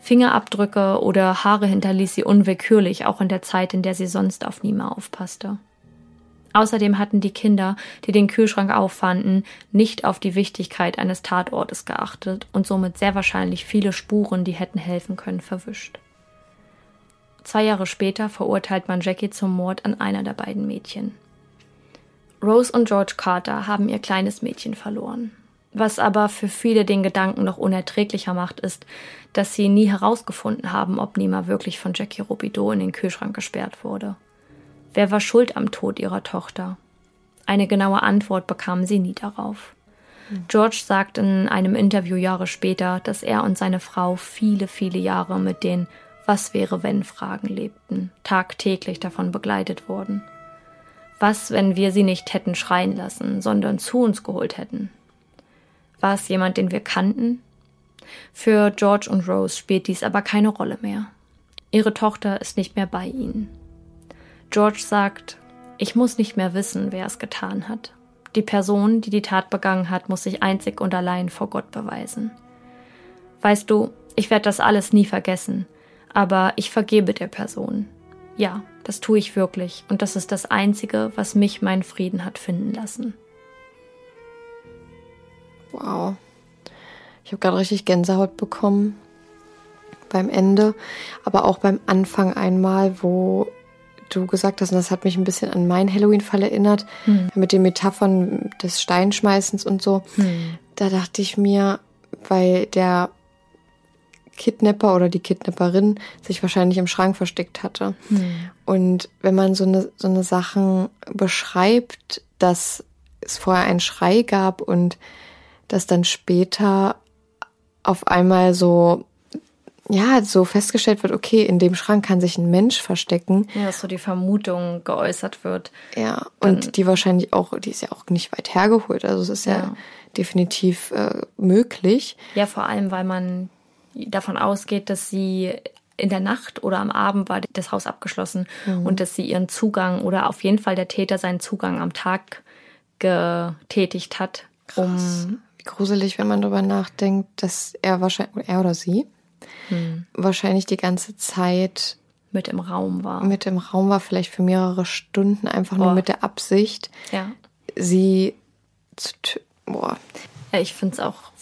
Fingerabdrücke oder Haare hinterließ sie unwillkürlich, auch in der Zeit, in der sie sonst auf Nima aufpasste. Außerdem hatten die Kinder, die den Kühlschrank auffanden, nicht auf die Wichtigkeit eines Tatortes geachtet und somit sehr wahrscheinlich viele Spuren, die hätten helfen können, verwischt. Zwei Jahre später verurteilt man Jackie zum Mord an einer der beiden Mädchen. Rose und George Carter haben ihr kleines Mädchen verloren. Was aber für viele den Gedanken noch unerträglicher macht, ist, dass sie nie herausgefunden haben, ob Nima wirklich von Jackie Robideau in den Kühlschrank gesperrt wurde. Wer war schuld am Tod ihrer Tochter? Eine genaue Antwort bekamen sie nie darauf. George sagt in einem Interview Jahre später, dass er und seine Frau viele, viele Jahre mit den Was wäre wenn Fragen lebten, tagtäglich davon begleitet wurden. Was, wenn wir sie nicht hätten schreien lassen, sondern zu uns geholt hätten? War es jemand, den wir kannten? Für George und Rose spielt dies aber keine Rolle mehr. Ihre Tochter ist nicht mehr bei ihnen. George sagt, ich muss nicht mehr wissen, wer es getan hat. Die Person, die die Tat begangen hat, muss sich einzig und allein vor Gott beweisen. Weißt du, ich werde das alles nie vergessen, aber ich vergebe der Person. Ja, das tue ich wirklich und das ist das Einzige, was mich meinen Frieden hat finden lassen. Wow. Ich habe gerade richtig Gänsehaut bekommen beim Ende, aber auch beim Anfang einmal, wo du gesagt hast, und das hat mich ein bisschen an meinen Halloween-Fall erinnert, hm. mit den Metaphern des Steinschmeißens und so. Hm. Da dachte ich mir, weil der Kidnapper oder die Kidnapperin sich wahrscheinlich im Schrank versteckt hatte. Hm. Und wenn man so eine, so eine Sachen beschreibt, dass es vorher einen Schrei gab und dass dann später auf einmal so, ja, so festgestellt wird, okay, in dem Schrank kann sich ein Mensch verstecken. Ja, dass so die Vermutung geäußert wird. Ja, und die wahrscheinlich auch, die ist ja auch nicht weit hergeholt. Also es ist ja, ja definitiv äh, möglich. Ja, vor allem, weil man davon ausgeht, dass sie in der Nacht oder am Abend war das Haus abgeschlossen mhm. und dass sie ihren Zugang oder auf jeden Fall der Täter seinen Zugang am Tag getätigt hat. Krass. Um gruselig, wenn man darüber nachdenkt, dass er wahrscheinlich, er oder sie, mhm. wahrscheinlich die ganze Zeit mit im Raum war. Mit im Raum war, vielleicht für mehrere Stunden, einfach nur oh. mit der Absicht, ja. sie zu Boah. Ja, ich finde es auch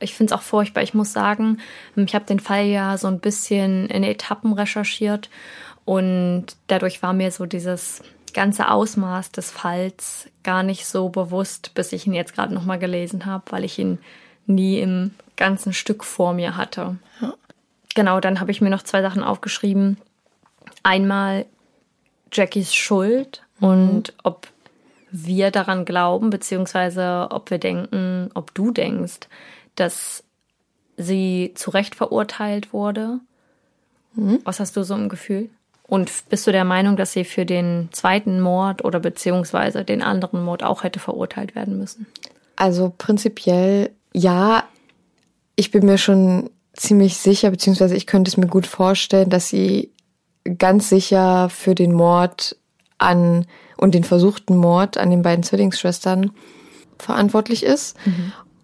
ich finde es auch furchtbar. Ich muss sagen, ich habe den Fall ja so ein bisschen in Etappen recherchiert und dadurch war mir so dieses ganze Ausmaß des Falls gar nicht so bewusst, bis ich ihn jetzt gerade nochmal gelesen habe, weil ich ihn nie im ganzen Stück vor mir hatte. Ja. Genau, dann habe ich mir noch zwei Sachen aufgeschrieben. Einmal Jackies Schuld mhm. und ob wir daran glauben, beziehungsweise ob wir denken, ob du denkst, dass sie zu Recht verurteilt wurde. Mhm. Was hast du so im Gefühl? Und bist du der Meinung, dass sie für den zweiten Mord oder beziehungsweise den anderen Mord auch hätte verurteilt werden müssen? Also prinzipiell ja. Ich bin mir schon ziemlich sicher, beziehungsweise ich könnte es mir gut vorstellen, dass sie ganz sicher für den Mord an und den versuchten Mord an den beiden Zwillingsschwestern verantwortlich ist.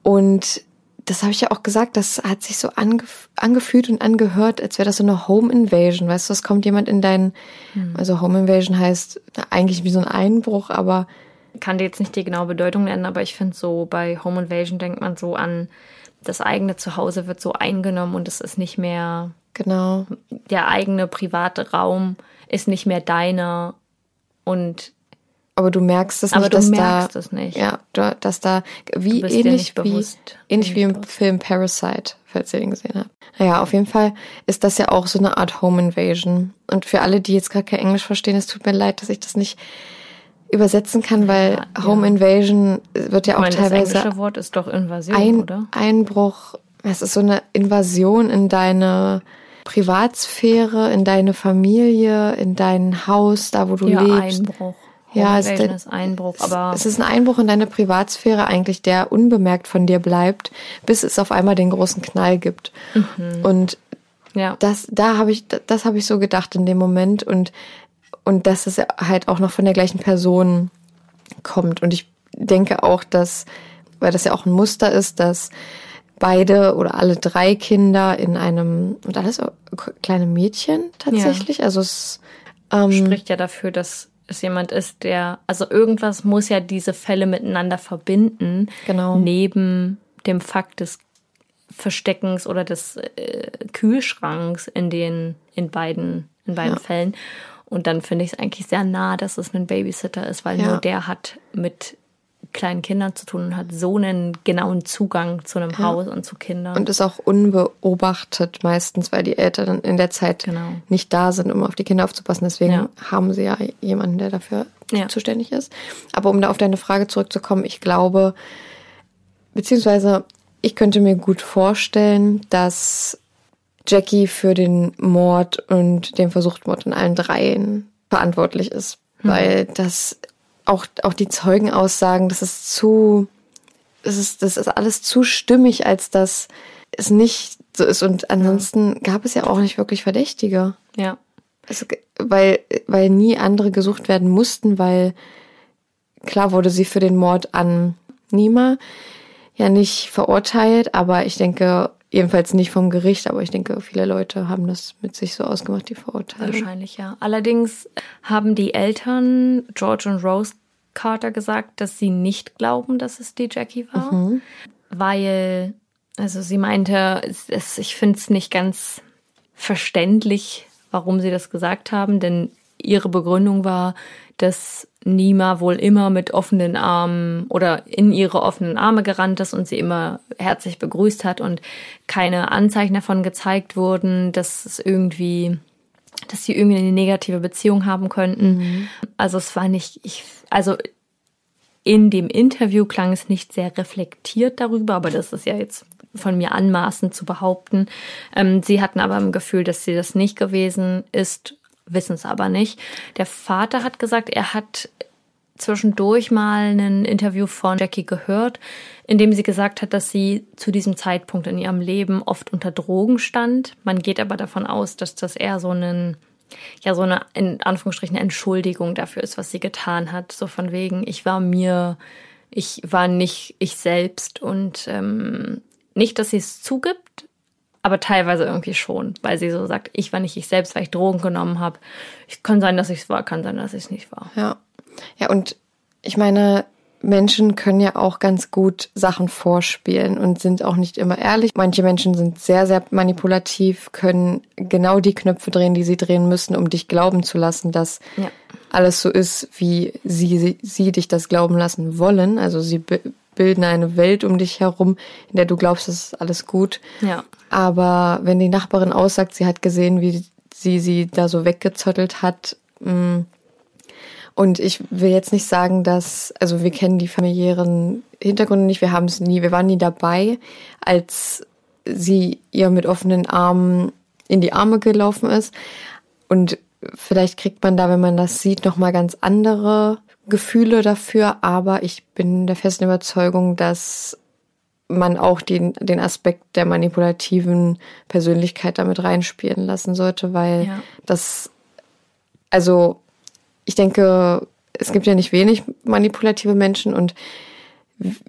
Und das habe ich ja auch gesagt, das hat sich so angef angefühlt und angehört, als wäre das so eine Home Invasion. Weißt du, es kommt jemand in deinen, also Home Invasion heißt eigentlich wie so ein Einbruch, aber kann dir jetzt nicht die genaue Bedeutung nennen, aber ich finde so bei Home Invasion denkt man so an, das eigene Zuhause wird so eingenommen und es ist nicht mehr genau. der eigene private Raum ist nicht mehr deiner und Aber du merkst es Aber nicht, du dass merkst da, es nicht. Ja, da- dass da wie Du ähnlich wie ähnlich wie im. Film Parasite, falls ihr den gesehen habt. Naja, auf jeden Fall ist das ja auch so eine Art Home Invasion. Und für alle, die jetzt gerade kein Englisch verstehen, es tut mir leid, dass ich das nicht übersetzen kann, weil Ja, Home ja. Invasion wird ja auch meine, das teilweise englische Wort ist doch Invasion, ein oder? Einbruch. Es ist so eine Invasion in deine Privatsphäre, in deine Familie, in dein Haus, da wo du Ja, lebst. Einbruch. Ja, es- ist Einbruch, aber Es ist ein Einbruch in deine Privatsphäre eigentlich, der unbemerkt von dir bleibt, bis es auf einmal den großen Knall gibt. Mhm. Und ja. das, da habe ich, das habe ich so gedacht in dem Moment und und dass es halt auch noch von der gleichen Person kommt. Und ich denke auch, dass, weil das ja auch ein Muster ist, dass beide oder alle drei Kinder in einem und alles kleine Mädchen tatsächlich. Also es ähm, spricht ja dafür, dass es jemand ist, der, also irgendwas muss ja diese Fälle miteinander verbinden. Genau. Neben dem Fakt des Versteckens oder des äh, Kühlschranks in den, in beiden, in beiden Ja. Fällen. Und dann finde ich es eigentlich sehr nah, dass es ein Babysitter ist, weil Ja. nur der hat mit kleinen Kindern zu tun und hat so einen genauen Zugang zu einem Haus und zu Kindern. und ist auch unbeobachtet meistens, weil die Eltern in der Zeit Genau. nicht da sind, um auf die Kinder aufzupassen. Deswegen Ja. haben sie ja jemanden, der dafür Ja. zuständig ist. Aber um da auf deine Frage zurückzukommen, ich glaube, beziehungsweise ich könnte mir gut vorstellen, dass Jackie für den Mord und den Versuchtmord in allen dreien verantwortlich ist. Weil das auch, auch die Zeugenaussagen, das ist zu, das ist, das ist alles zu stimmig, als dass es nicht so ist. Und ansonsten gab es ja auch nicht wirklich Verdächtige. ja. Also, weil, weil nie andere gesucht werden mussten, weil klar wurde sie für den Mord an Nima ja nicht verurteilt, aber ich denke, jedenfalls nicht vom Gericht, aber ich denke, viele Leute haben das mit sich so ausgemacht, die Verurteilung. Wahrscheinlich, ja. Allerdings haben die Eltern George und Rose Carter gesagt, dass sie nicht glauben, dass es die Jackie war. Weil, also sie meinte, es, es, ich finde es nicht ganz verständlich, warum sie das gesagt haben, denn ihre Begründung war, dass Nima wohl immer mit offenen Armen oder in ihre offenen Arme gerannt ist und sie immer herzlich begrüßt hat und keine Anzeichen davon gezeigt wurden, dass es irgendwie, dass sie irgendwie eine negative Beziehung haben könnten. Also es war nicht, ich, also in dem Interview klang es nicht sehr reflektiert darüber, aber das ist ja jetzt von mir anmaßend zu behaupten. Ähm, sie hatten aber im Gefühl, dass sie das nicht gewesen ist, wissen es aber nicht. Der Vater hat gesagt, er hat zwischendurch mal ein Interview von Jackie gehört, in dem sie gesagt hat, dass sie zu diesem Zeitpunkt in ihrem Leben oft unter Drogen stand. Man geht aber davon aus, dass das eher so einen ja so eine in Anführungsstrichen Entschuldigung dafür ist, was sie getan hat. So von wegen, ich war mir, ich war nicht ich selbst und ähm, nicht, dass sie es zugibt, aber teilweise irgendwie schon, weil sie so sagt, ich war nicht ich selbst, weil ich Drogen genommen habe. Kann sein, dass ich es war, kann sein, dass ich es nicht war. Ja. Ja, und ich meine, Menschen können ja auch ganz gut Sachen vorspielen und sind auch nicht immer ehrlich. Manche Menschen sind sehr, sehr manipulativ, können genau die Knöpfe drehen, die sie drehen müssen, um dich glauben zu lassen, dass Ja. alles so ist, wie sie, sie, sie dich das glauben lassen wollen. Also sie bi- bilden eine Welt um dich herum, in der du glaubst, es ist alles gut. Ja. Aber wenn die Nachbarin aussagt, sie hat gesehen, wie sie sie da so weggezottelt hat, mh, Und ich will jetzt nicht sagen, dass, also wir kennen die familiären Hintergründe nicht, wir haben es nie, wir waren nie dabei, als sie ihr mit offenen Armen in die Arme gelaufen ist. Und vielleicht kriegt man da, wenn man das sieht, nochmal ganz andere Gefühle dafür. Aber ich bin der festen Überzeugung, dass man auch den, den Aspekt der manipulativen Persönlichkeit damit reinspielen lassen sollte, weil ja. das, also ich denke, es gibt ja nicht wenig manipulative Menschen und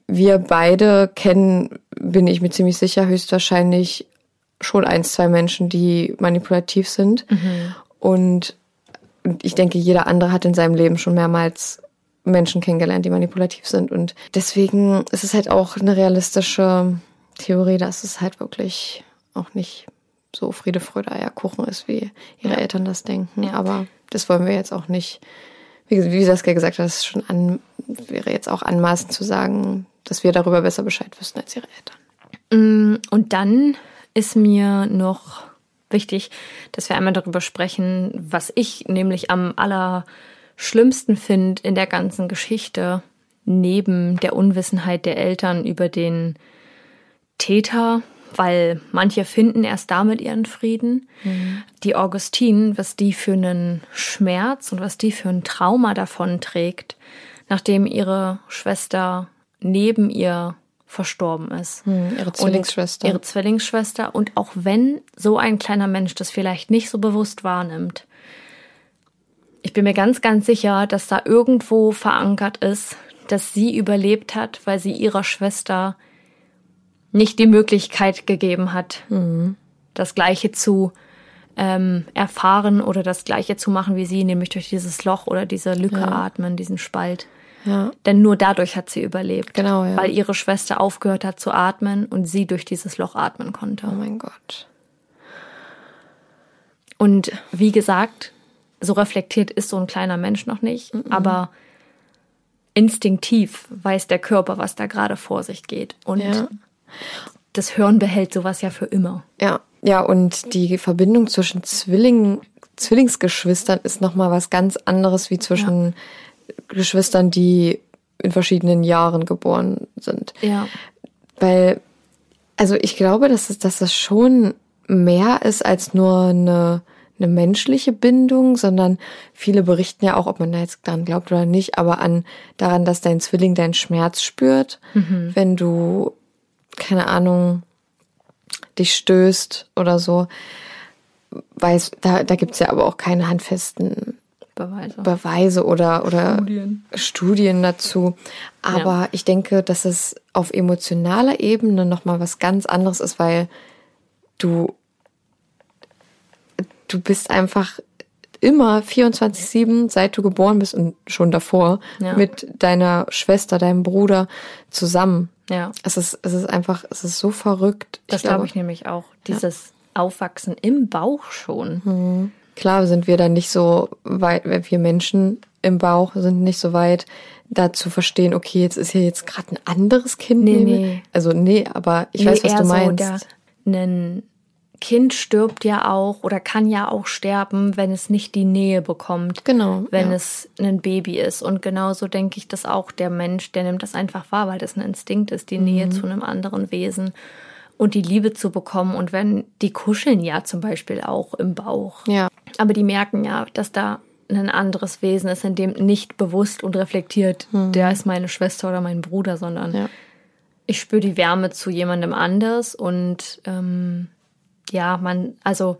wir beide kennen, bin ich mir ziemlich sicher, höchstwahrscheinlich schon ein, zwei Menschen, die manipulativ sind. Mhm. Und ich denke, jeder andere hat in seinem Leben schon mehrmals Menschen kennengelernt, die manipulativ sind. Und deswegen ist es halt auch eine realistische Theorie, dass es halt wirklich auch nicht so Friede, Freude, Eierkuchen ist, wie ihre ja. Eltern das denken. Ja. Aber das wollen wir jetzt auch nicht. Wie, wie Saskia gesagt hat, das schon an, wäre jetzt auch anmaßend zu sagen, dass wir darüber besser Bescheid wüssten als ihre Eltern. Mm, und dann ist mir noch wichtig, dass wir einmal darüber sprechen, was ich nämlich am allerschlimmsten finde in der ganzen Geschichte, neben der Unwissenheit der Eltern über den Täter, weil manche finden erst damit ihren Frieden. Mhm. Die Augustine, was die für einen Schmerz und was die für ein Trauma davon trägt, nachdem ihre Schwester neben ihr verstorben ist. Hm, ihre Zwillingsschwester. Und ihre Zwillingsschwester. Und auch wenn so ein kleiner Mensch das vielleicht nicht so bewusst wahrnimmt, ich bin mir ganz, ganz sicher, dass da irgendwo verankert ist, dass sie überlebt hat, weil sie ihrer Schwester nicht die Möglichkeit gegeben hat, mhm. das Gleiche zu ähm, erfahren oder das Gleiche zu machen wie sie, nämlich durch dieses Loch oder diese Lücke ja. atmen, diesen Spalt. Ja. Denn nur dadurch hat sie überlebt. Genau, ja. Weil ihre Schwester aufgehört hat zu atmen und sie durch dieses Loch atmen konnte. Oh mein Gott. Und wie gesagt, so reflektiert ist so ein kleiner Mensch noch nicht, mhm. aber instinktiv weiß der Körper, was da gerade vor sich geht. Und ja. Das Hören behält sowas ja für immer. Ja, ja, und die Verbindung zwischen Zwillingen, Zwillingsgeschwistern ist nochmal was ganz anderes wie zwischen ja. Geschwistern, die in verschiedenen Jahren geboren sind. Ja. Weil, also ich glaube, dass es, dass es schon mehr ist als nur eine, eine menschliche Bindung, sondern viele berichten ja auch, ob man da jetzt dran glaubt oder nicht, aber an daran, dass dein Zwilling deinen Schmerz spürt, mhm. wenn du, keine Ahnung, dich stößt oder so. Weiß, da, da gibt's ja aber auch keine handfesten Beweise, Beweise oder, oder Studien. Studien dazu. Aber ja. ich denke, dass es auf emotionaler Ebene nochmal was ganz anderes ist, weil du, du bist einfach immer 24-7, seit du geboren bist und schon davor, ja. mit deiner Schwester, deinem Bruder zusammen. Ja. Es ist, es ist einfach, es ist so verrückt. Das glaube ich nämlich auch. Dieses ja. Aufwachsen im Bauch schon. Mhm. Klar sind wir dann nicht so weit, wir Menschen im Bauch sind nicht so weit, da zu verstehen, okay, jetzt ist hier jetzt gerade ein anderes Kind. Nee, nee. Also nee, aber ich nee, weiß, was du meinst. So ein Kind stirbt ja auch oder kann ja auch sterben, wenn es nicht die Nähe bekommt. Genau. Wenn ja. es ein Baby ist. Und genauso denke ich, dass auch der Mensch, der nimmt das einfach wahr, weil das ein Instinkt ist, die mhm. Nähe zu einem anderen Wesen und die Liebe zu bekommen. Und wenn die kuscheln ja zum Beispiel auch im Bauch. Ja. Aber die merken ja, dass da ein anderes Wesen ist, in dem nicht bewusst und reflektiert, mhm. der ist meine Schwester oder mein Bruder, sondern ja. ich spüre die Wärme zu jemandem anders und ähm, ja, man, also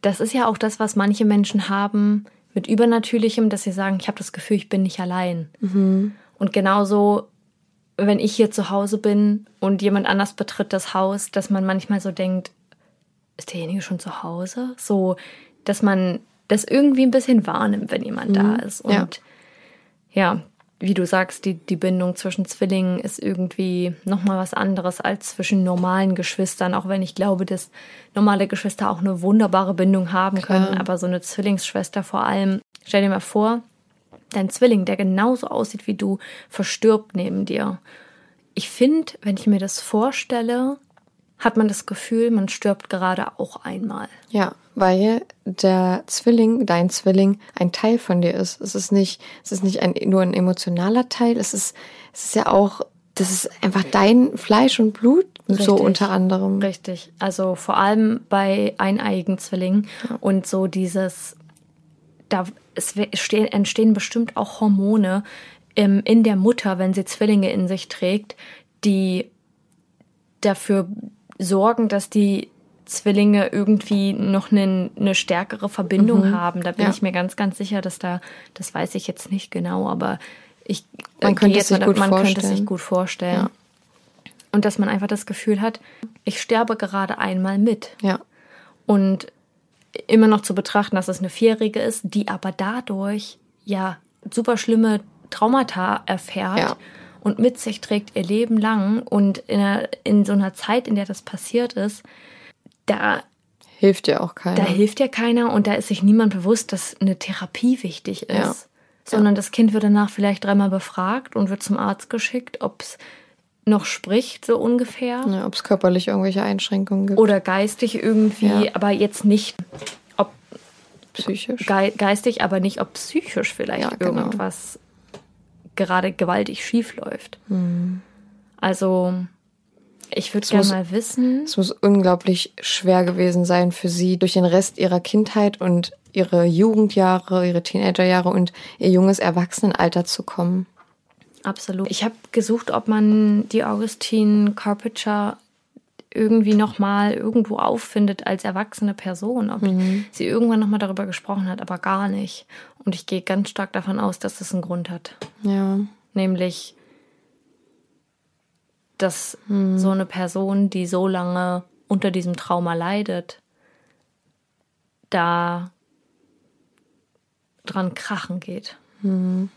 das ist ja auch das, was manche Menschen haben mit Übernatürlichem, dass sie sagen, ich habe das Gefühl, ich bin nicht allein. Mhm. Und genauso, wenn ich hier zu Hause bin und jemand anders betritt das Haus, dass man manchmal so denkt, ist derjenige schon zu Hause? So, dass man das irgendwie ein bisschen wahrnimmt, wenn jemand mhm. da ist. Und ja. ja, wie du sagst, die, die Bindung zwischen Zwillingen ist irgendwie nochmal was anderes als zwischen normalen Geschwistern, auch wenn ich glaube, dass normale Geschwister auch eine wunderbare Bindung haben Klar. können, aber so eine Zwillingsschwester vor allem, stell dir mal vor, dein Zwilling, der genauso aussieht wie du, verstirbt neben dir. Ich finde, wenn ich mir das vorstelle, hat man das Gefühl, man stirbt gerade auch einmal. Ja, weil der Zwilling, dein Zwilling, ein Teil von dir ist. Es ist nicht, es ist nicht ein, nur ein emotionaler Teil, es ist, es ist ja auch, das ist einfach dein Fleisch und Blut, so Richtig. unter anderem. Richtig. Also vor allem bei eineiigen Zwillingen und so dieses, da es entstehen bestimmt auch Hormone im, in der Mutter, wenn sie Zwillinge in sich trägt, die dafür sorgen, dass die Zwillinge irgendwie noch eine, eine stärkere Verbindung haben. Da bin Ja. ich mir ganz, ganz sicher, dass da, das weiß ich jetzt nicht genau, aber ich Man äh, könnte gehe es jetzt sich mal- gut man könnte es sich vorstellen. gut vorstellen. Ja. Und dass man einfach das Gefühl hat, ich sterbe gerade einmal mit. Ja. Und immer noch zu betrachten, dass es eine Vierjährige ist, die aber dadurch ja super schlimme Traumata erfährt Ja. Und mit sich trägt ihr Leben lang. Und in, einer, in so einer Zeit, in der das passiert ist, da, Hilft dir auch keiner. da hilft ja keiner und da ist sich niemand bewusst, dass eine Therapie wichtig ist. Ja. Sondern das Kind wird danach vielleicht dreimal befragt und wird zum Arzt geschickt, ob es noch spricht, so ungefähr. ja, Ob es körperlich irgendwelche Einschränkungen gibt. Oder geistig irgendwie, Ja. aber jetzt nicht, ob psychisch. Gei geistig, aber nicht ob psychisch vielleicht Ja, genau. irgendwas gerade gewaltig schief läuft. Mhm. Also, ich würde gerne mal wissen. Es muss unglaublich schwer gewesen sein für sie, durch den Rest ihrer Kindheit und ihre Jugendjahre, ihre Teenagerjahre und ihr junges Erwachsenenalter zu kommen. Absolut. Ich habe gesucht, ob man die Augustine Carpenter irgendwie nochmal irgendwo auffindet als erwachsene Person, ob Mhm. sie irgendwann nochmal darüber gesprochen hat, aber gar nicht. Und ich gehe ganz stark davon aus, dass das einen Grund hat. Ja. Nämlich, dass Mhm. so eine Person, die so lange unter diesem Trauma leidet, da dran krachen geht. Mhm.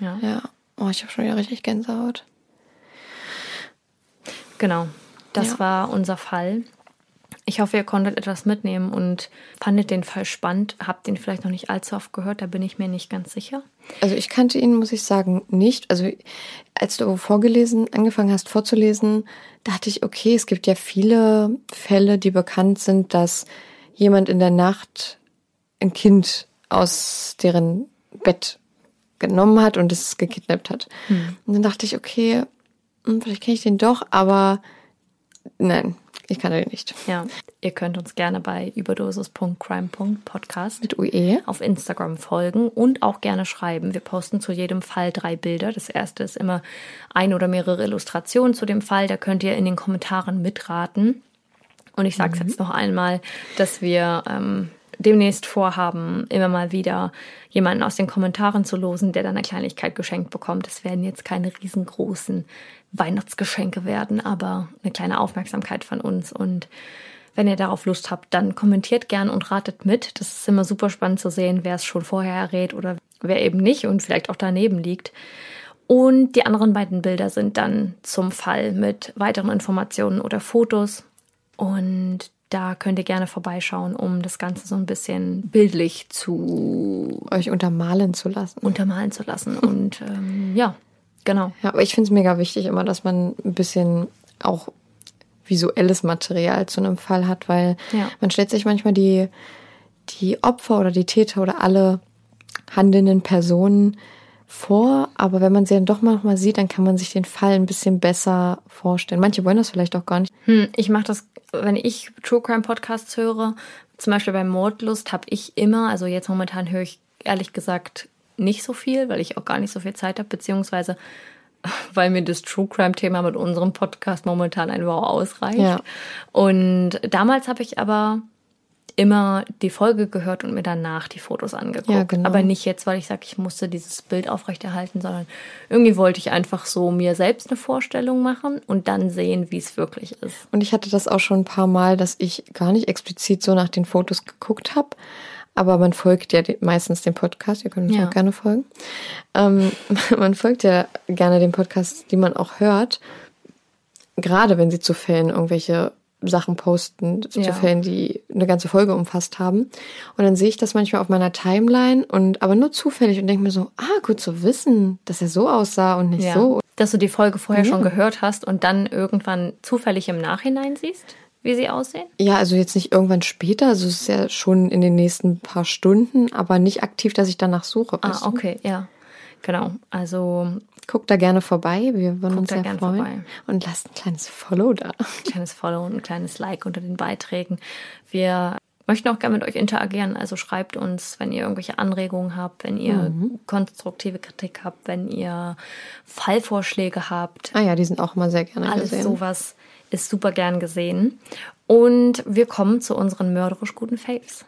Ja, Ja. Oh, ich habe schon wieder richtig Gänsehaut. Genau. Das Ja. war unser Fall. Ich hoffe, ihr konntet etwas mitnehmen und fandet den Fall spannend. Habt den vielleicht noch nicht allzu oft gehört, da bin ich mir nicht ganz sicher. Also ich kannte ihn, muss ich sagen, nicht. Also als du vorgelesen, angefangen hast vorzulesen, dachte ich, okay, es gibt ja viele Fälle, die bekannt sind, dass jemand in der Nacht ein Kind aus deren Bett genommen hat und es gekidnappt hat. Und dann dachte ich, okay, hm, vielleicht kenne ich den doch, aber nein, ich kannte den nicht. Ja, ihr könnt uns gerne bei überdosis.crime.podcast Mit UE. auf Instagram folgen und auch gerne schreiben. Wir posten zu jedem Fall drei Bilder. Das erste ist immer ein oder mehrere Illustrationen zu dem Fall. Da könnt ihr in den Kommentaren mitraten. Und ich sage es jetzt noch einmal, dass wir ähm, demnächst vorhaben, immer mal wieder jemanden aus den Kommentaren zu losen, der dann eine Kleinigkeit geschenkt bekommt. Es werden jetzt keine riesengroßen Weihnachtsgeschenke werden, aber eine kleine Aufmerksamkeit von uns. Und wenn ihr darauf Lust habt, dann kommentiert gern und ratet mit. Das ist immer super spannend zu sehen, wer es schon vorher errät oder wer eben nicht und vielleicht auch daneben liegt. Und die anderen beiden Bilder sind dann zum Fall mit weiteren Informationen oder Fotos. Und da könnt ihr gerne vorbeischauen, um das Ganze so ein bisschen bildlich zu Euch untermalen zu lassen. untermalen zu lassen. Und ähm, ja, genau. Ja, aber ich finde es mega wichtig immer, dass man ein bisschen auch visuelles Material zu einem Fall hat, weil Ja. man stellt sich manchmal die, die Opfer oder die Täter oder alle handelnden Personen vor, aber wenn man sie dann doch mal noch mal sieht, dann kann man sich den Fall ein bisschen besser vorstellen. Manche wollen das vielleicht auch gar nicht. Hm, ich mache das, wenn ich True Crime Podcasts höre, zum Beispiel bei Mordlust, habe ich immer, also jetzt momentan höre ich ehrlich gesagt nicht so viel, weil ich auch gar nicht so viel Zeit habe, beziehungsweise weil mir das True Crime Thema mit unserem Podcast momentan einfach ausreicht. Ja. Und damals habe ich aber immer die Folge gehört und mir danach die Fotos angeguckt. Ja, genau. Aber nicht jetzt, weil ich sage, ich musste dieses Bild aufrechterhalten, sondern irgendwie wollte ich einfach so mir selbst eine Vorstellung machen und dann sehen, wie es wirklich ist. Und ich hatte das auch schon ein paar Mal, dass ich gar nicht explizit so nach den Fotos geguckt habe. Aber man folgt ja meistens dem Podcast, ihr könnt uns Ja. auch gerne folgen. Ähm, man folgt ja gerne dem Podcast, die man auch hört. Gerade wenn sie zu Fällen irgendwelche Sachen posten, zu Ja. Fällen, die eine ganze Folge umfasst haben. Und dann sehe ich das manchmal auf meiner Timeline und aber nur zufällig und denke mir so, ah, gut zu wissen, dass er so aussah und nicht Ja. so. Dass du die Folge vorher schon Ja. gehört hast und dann irgendwann zufällig im Nachhinein siehst, wie sie aussehen? Ja, also jetzt nicht irgendwann später, also es ist ja schon in den nächsten paar Stunden, aber nicht aktiv, dass ich danach suche. Ah, du? okay, ja. Genau. Also Guckt da gerne vorbei, wir würden uns da sehr freuen. vorbei. Und lasst ein kleines Follow da. ein kleines Follow und ein kleines Like unter den Beiträgen. Wir möchten auch gerne mit euch interagieren. Also schreibt uns, wenn ihr irgendwelche Anregungen habt, wenn ihr konstruktive Kritik habt, wenn ihr Fallvorschläge habt. Ah ja, die sind auch immer sehr gerne Alles gesehen. sowas ist super gern gesehen. Und wir kommen zu unseren mörderisch guten Faves.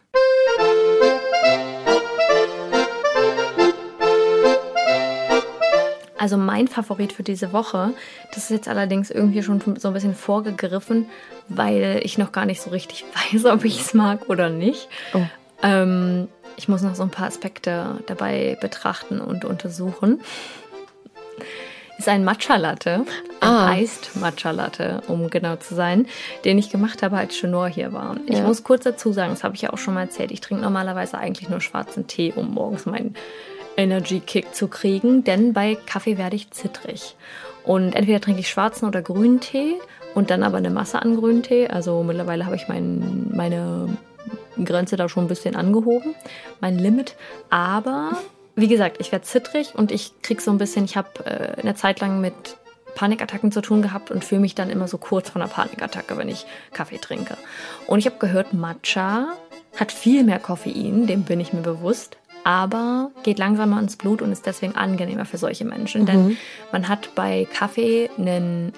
Also mein Favorit für diese Woche, das ist jetzt allerdings irgendwie schon so ein bisschen vorgegriffen, weil ich noch gar nicht so richtig weiß, ob ich es mag oder nicht. Oh. Ähm, ich muss noch so ein paar Aspekte dabei betrachten und untersuchen. Ist ein Matcha Latte, ein Ah. Iced Matcha Latte, um genau zu sein, den ich gemacht habe, als Chenor hier war. Ich Ja. muss kurz dazu sagen, das habe ich ja auch schon mal erzählt, ich trinke normalerweise eigentlich nur schwarzen Tee, um morgens meinen Energy Kick zu kriegen, denn bei Kaffee werde ich zittrig. Und entweder trinke ich schwarzen oder grünen Tee und dann aber eine Masse an grünen Tee. Also mittlerweile habe ich mein, meine Grenze da schon ein bisschen angehoben, mein Limit. Aber wie gesagt, ich werde zittrig und ich krieg so ein bisschen, ich habe äh, eine Zeit lang mit Panikattacken zu tun gehabt und fühle mich dann immer so kurz vor einer Panikattacke, wenn ich Kaffee trinke. Und ich habe gehört, Matcha hat viel mehr Koffein, dem bin ich mir bewusst, aber geht langsamer ins Blut und ist deswegen angenehmer für solche Menschen. Denn man hat bei Kaffee einen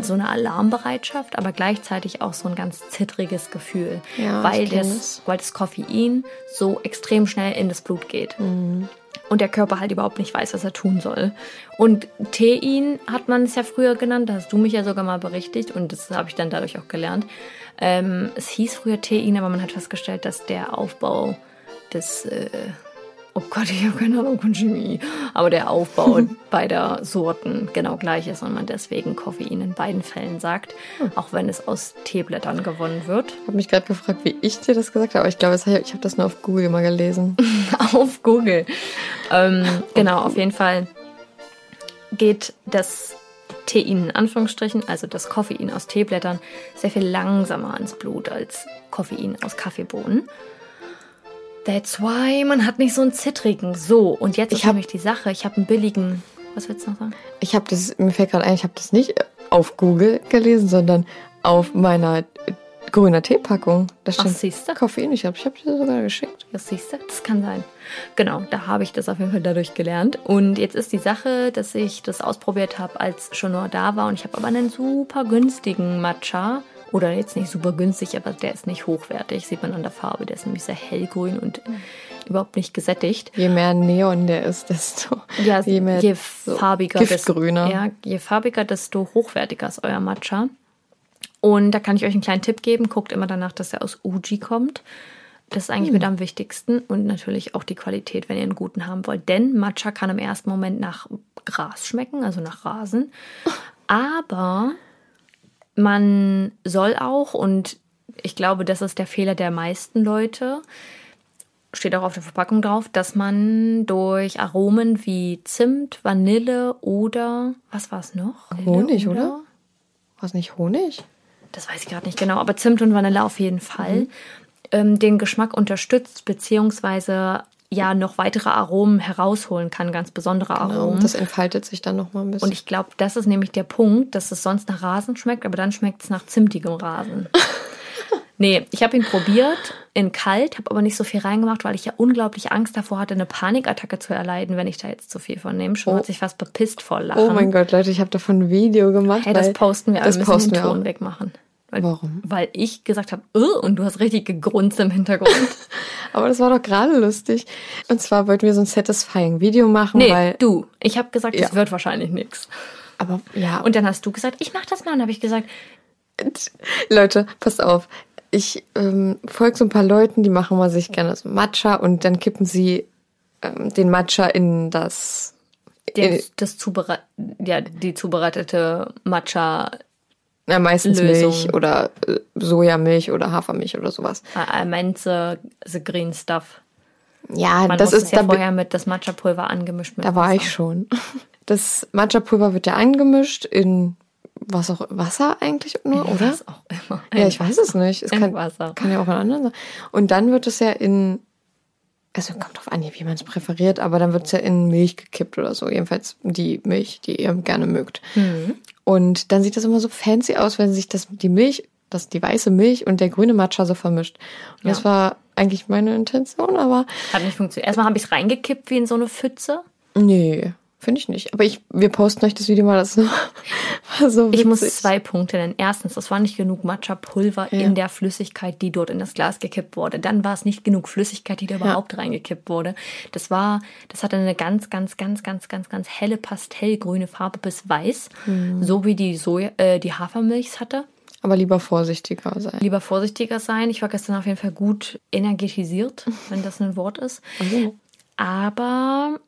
so eine Alarmbereitschaft, aber gleichzeitig auch so ein ganz zittriges Gefühl, Ja, weil, das. weil das Koffein so extrem schnell in das Blut geht Mhm. und der Körper halt überhaupt nicht weiß, was er tun soll. Und Tein hat man es ja früher genannt, da hast du mich ja sogar mal berichtigt und das habe ich dann dadurch auch gelernt. Ähm, es hieß früher Tein, aber man hat festgestellt, dass der Aufbau des, äh, oh Gott, ich habe keine Ahnung von Chemie, aber der Aufbau beider Sorten genau gleich ist und man deswegen Koffein in beiden Fällen sagt, auch wenn es aus Teeblättern gewonnen wird. Ich habe mich gerade gefragt, wie ich dir das gesagt habe, aber ich glaube, ich habe das nur auf Google mal gelesen. auf Google. Ähm, genau, auf jeden Fall geht das Tein in Anführungsstrichen, also das Koffein aus Teeblättern, sehr viel langsamer ins Blut als Koffein aus Kaffeebohnen. That's why man hat nicht so einen zittrigen. So, und jetzt Ich ist hab- nämlich die Sache, ich habe einen billigen, was willst du noch sagen? Ich habe das, mir fällt gerade ein, ich habe das nicht auf Google gelesen, sondern auf meiner äh, grüner Teepackung. Da Ach, steht siehste. Koffein. Ich glaube, ich habe dir sogar geschickt. Das siehst du, das kann sein. Genau, da habe ich das auf jeden Fall dadurch gelernt. Und jetzt ist die Sache, dass ich das ausprobiert habe, als Chenor da war. Und ich habe aber einen super günstigen Matcha. Oder jetzt nicht super günstig, aber der ist nicht hochwertig. Sieht man an der Farbe. Der ist nämlich sehr hellgrün und überhaupt nicht gesättigt. Je mehr Neon der ist, desto Ja, je mehr je farbiger, Giftgrüner. Desto, ja, je farbiger, desto hochwertiger ist euer Matcha. Und da kann ich euch einen kleinen Tipp geben. Guckt immer danach, dass er aus Uji kommt. Das ist eigentlich mit am wichtigsten. Und natürlich auch die Qualität, wenn ihr einen guten haben wollt. Denn Matcha kann im ersten Moment nach Gras schmecken, also nach Rasen. Aber man soll auch, und ich glaube, das ist der Fehler der meisten Leute, steht auch auf der Verpackung drauf, dass man durch Aromen wie Zimt, Vanille oder was war es noch? Honig, oder? War es nicht Honig? Das weiß ich gerade nicht genau, aber Zimt und Vanille auf jeden Fall ähm, den Geschmack unterstützt beziehungsweise ja noch weitere Aromen herausholen kann, ganz besondere Aromen. Das entfaltet sich dann noch mal ein bisschen. Und ich glaube, das ist nämlich der Punkt, dass es sonst nach Rasen schmeckt, aber dann schmeckt es nach zimtigem Rasen. nee, ich habe ihn probiert in kalt, habe aber nicht so viel reingemacht, weil ich ja unglaublich Angst davor hatte, eine Panikattacke zu erleiden, wenn ich da jetzt zu viel von nehme. Schon Oh. hat sich fast bepisst vor Lachen. oh mein Gott, Leute, ich habe davon ein Video gemacht. Hey, das posten wir, Das wir müssen posten den wir Ton wegmachen. Weil, Warum? Weil ich gesagt habe, und du hast richtig gegrunzt im Hintergrund. Aber das war doch gerade lustig. Und zwar wollten wir so ein satisfying Video machen, nee, weil. du. Ich habe gesagt, Ja. das wird wahrscheinlich nichts. Aber ja, Und dann hast du gesagt, ich mach das mal. Und habe ich gesagt, Leute, passt auf. Ich ähm, folge so ein paar Leuten, die machen mal sich gerne so Matcha und dann kippen sie ähm, den Matcha in das. der, in, das zubereit, ja, die zubereitete Matcha Na, meistens Lösung. Milch oder äh, Sojamilch oder Hafermilch oder sowas. I meant the, the green stuff. Ja, Man das muss ist es ja da, vorher mit das Matcha-Pulver angemischt mit da war Wasser. ich schon. Das Matcha-Pulver wird ja angemischt in was auch Wasser eigentlich nur, oder? Was auch immer. Ja, ich weiß es nicht. Es In kann, Wasser. kann ja auch in anderen sein. Und dann wird es ja in, also kommt drauf an, wie man es präferiert, aber dann wird es ja in Milch gekippt oder so. Jedenfalls die Milch, die ihr gerne mögt. Mhm. Und dann sieht das immer so fancy aus, wenn sich das, die Milch, das, die weiße Milch und der grüne Matcha so vermischt. Und das Ja. war eigentlich meine Intention, aber Hat nicht funktioniert. Erstmal habe ich es reingekippt wie in so eine Pfütze. nee, finde ich nicht. Aber ich, wir posten euch das Video mal, das war so Ich muss witzig. zwei Punkte nennen. Erstens, das war nicht genug Matcha-Pulver Ja. in der Flüssigkeit, die dort in das Glas gekippt wurde. Dann war es nicht genug Flüssigkeit, die da überhaupt reingekippt wurde. Das war, das hatte eine ganz, ganz, ganz, ganz, ganz, ganz helle pastellgrüne Farbe bis weiß, Mhm. so wie die Soja, äh, die Hafermilch hatte. Aber lieber vorsichtiger sein. Lieber vorsichtiger sein. Ich war gestern auf jeden Fall gut energetisiert, wenn das ein Wort ist. Aber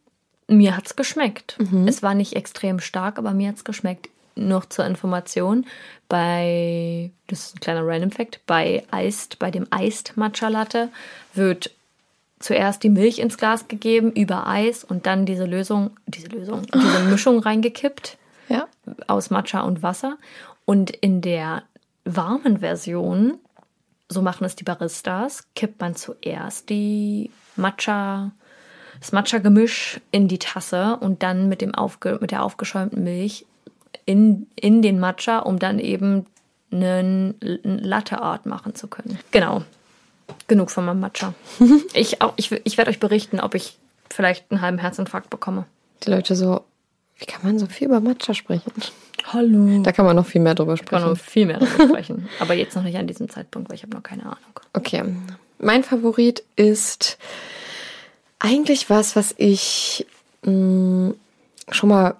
mir hat's geschmeckt. Es war nicht extrem stark, aber mir hat's geschmeckt. Noch zur Information, bei, das ist ein kleiner Random Fact, bei Iced, bei dem Iced Matcha Latte wird zuerst die Milch ins Glas gegeben, über Eis und dann diese Lösung, diese Lösung, diese Mischung reingekippt Ja. aus Matcha und Wasser. Und in der warmen Version, so machen es die Baristas, kippt man zuerst die Matcha, das Matcha-Gemisch in die Tasse und dann mit, dem aufge, mit der aufgeschäumten Milch in, in den Matcha, um dann eben einen Latte-Art machen zu können. Genau. Genug von meinem Matcha. ich auch, ich, ich werde euch berichten, ob ich vielleicht einen halben Herzinfarkt bekomme. Die Leute so, wie kann man so viel über Matcha sprechen? Hallo. Da kann man noch viel mehr drüber kann sprechen. noch viel mehr darüber sprechen. Aber jetzt noch nicht an diesem Zeitpunkt, weil ich habe noch keine Ahnung. Okay. Mein Favorit ist eigentlich was, was ich mh, schon mal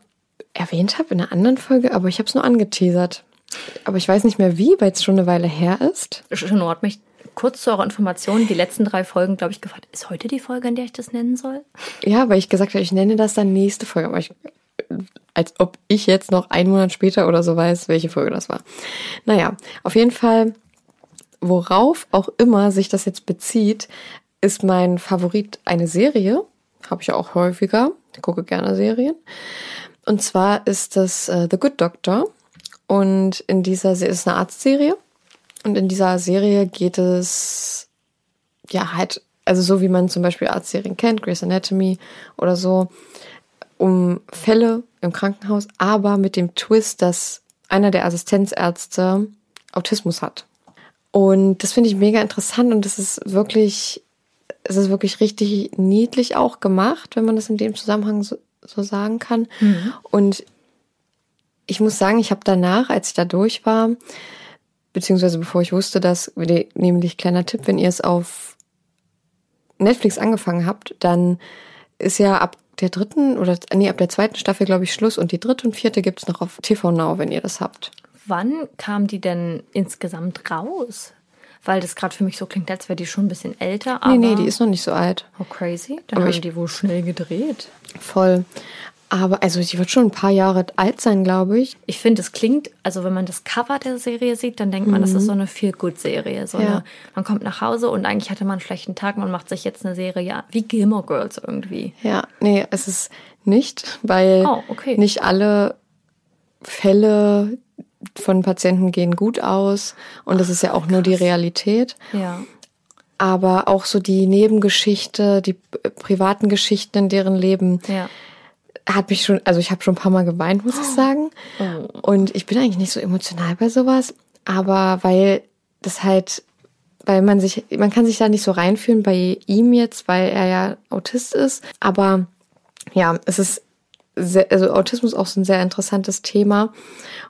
erwähnt habe in einer anderen Folge, aber ich habe es nur angeteasert. Aber ich weiß nicht mehr wie, weil es schon eine Weile her ist. Juno hat mich kurz zu eurer Information die letzten drei Folgen, glaube ich, gefragt, ist heute die Folge, in der ich das nennen soll? Ja, weil ich gesagt habe, ich nenne das dann nächste Folge. Aber ich, als ob ich jetzt noch einen Monat später oder so weiß, welche Folge das war. Naja, auf jeden Fall, worauf auch immer sich das jetzt bezieht, ist mein Favorit eine Serie. Habe ich auch häufiger. Ich gucke gerne Serien. Und zwar ist das äh, The Good Doctor. Und in dieser Se- ist eine Arztserie. Und in dieser Serie geht es ja halt, also so wie man zum Beispiel Arztserien kennt, Grey's Anatomy oder so, um Fälle im Krankenhaus, aber mit dem Twist, dass einer der Assistenzärzte Autismus hat. Und das finde ich mega interessant und das ist wirklich, es ist wirklich richtig niedlich auch gemacht, wenn man das in dem Zusammenhang so, so sagen kann. Und ich muss sagen, ich habe danach, als ich da durch war, beziehungsweise bevor ich wusste, dass, nämlich kleiner Tipp, wenn ihr es auf Netflix angefangen habt, dann ist ja ab der dritten oder nee, ab der zweiten Staffel, glaube ich, Schluss und die dritte und vierte gibt's noch auf TV Now, wenn ihr das habt. Wann kam die denn insgesamt raus? Weil das gerade für mich so klingt, als wäre die schon ein bisschen älter. Aber Nee, nee, die ist noch nicht so alt. Oh, crazy. Dann Aber haben ich- die wohl schnell gedreht. Voll. Aber also sie wird schon ein paar Jahre alt sein, glaube ich. Ich finde, es klingt, also wenn man das Cover der Serie sieht, dann denkt man, das ist so eine Feel-Good-Serie. So Ja. eine, man kommt nach Hause und eigentlich hatte man einen schlechten Tag, man macht sich jetzt eine Serie, ja, wie Gilmore Girls irgendwie. Ja, nee, es ist nicht, weil Oh, okay. nicht alle Fälle von Patienten gehen gut aus und das ist ja auch nur die Realität. Ja. Aber auch so die Nebengeschichte, die privaten Geschichten in deren Leben Ja. hat mich schon, also ich habe schon ein paar Mal geweint, muss ich sagen. Und ich bin eigentlich nicht so emotional bei sowas, aber weil das halt, weil man sich, man kann sich da nicht so reinfühlen bei ihm jetzt, weil er ja Autist ist. Aber ja, es ist sehr, also Autismus auch so ein sehr interessantes Thema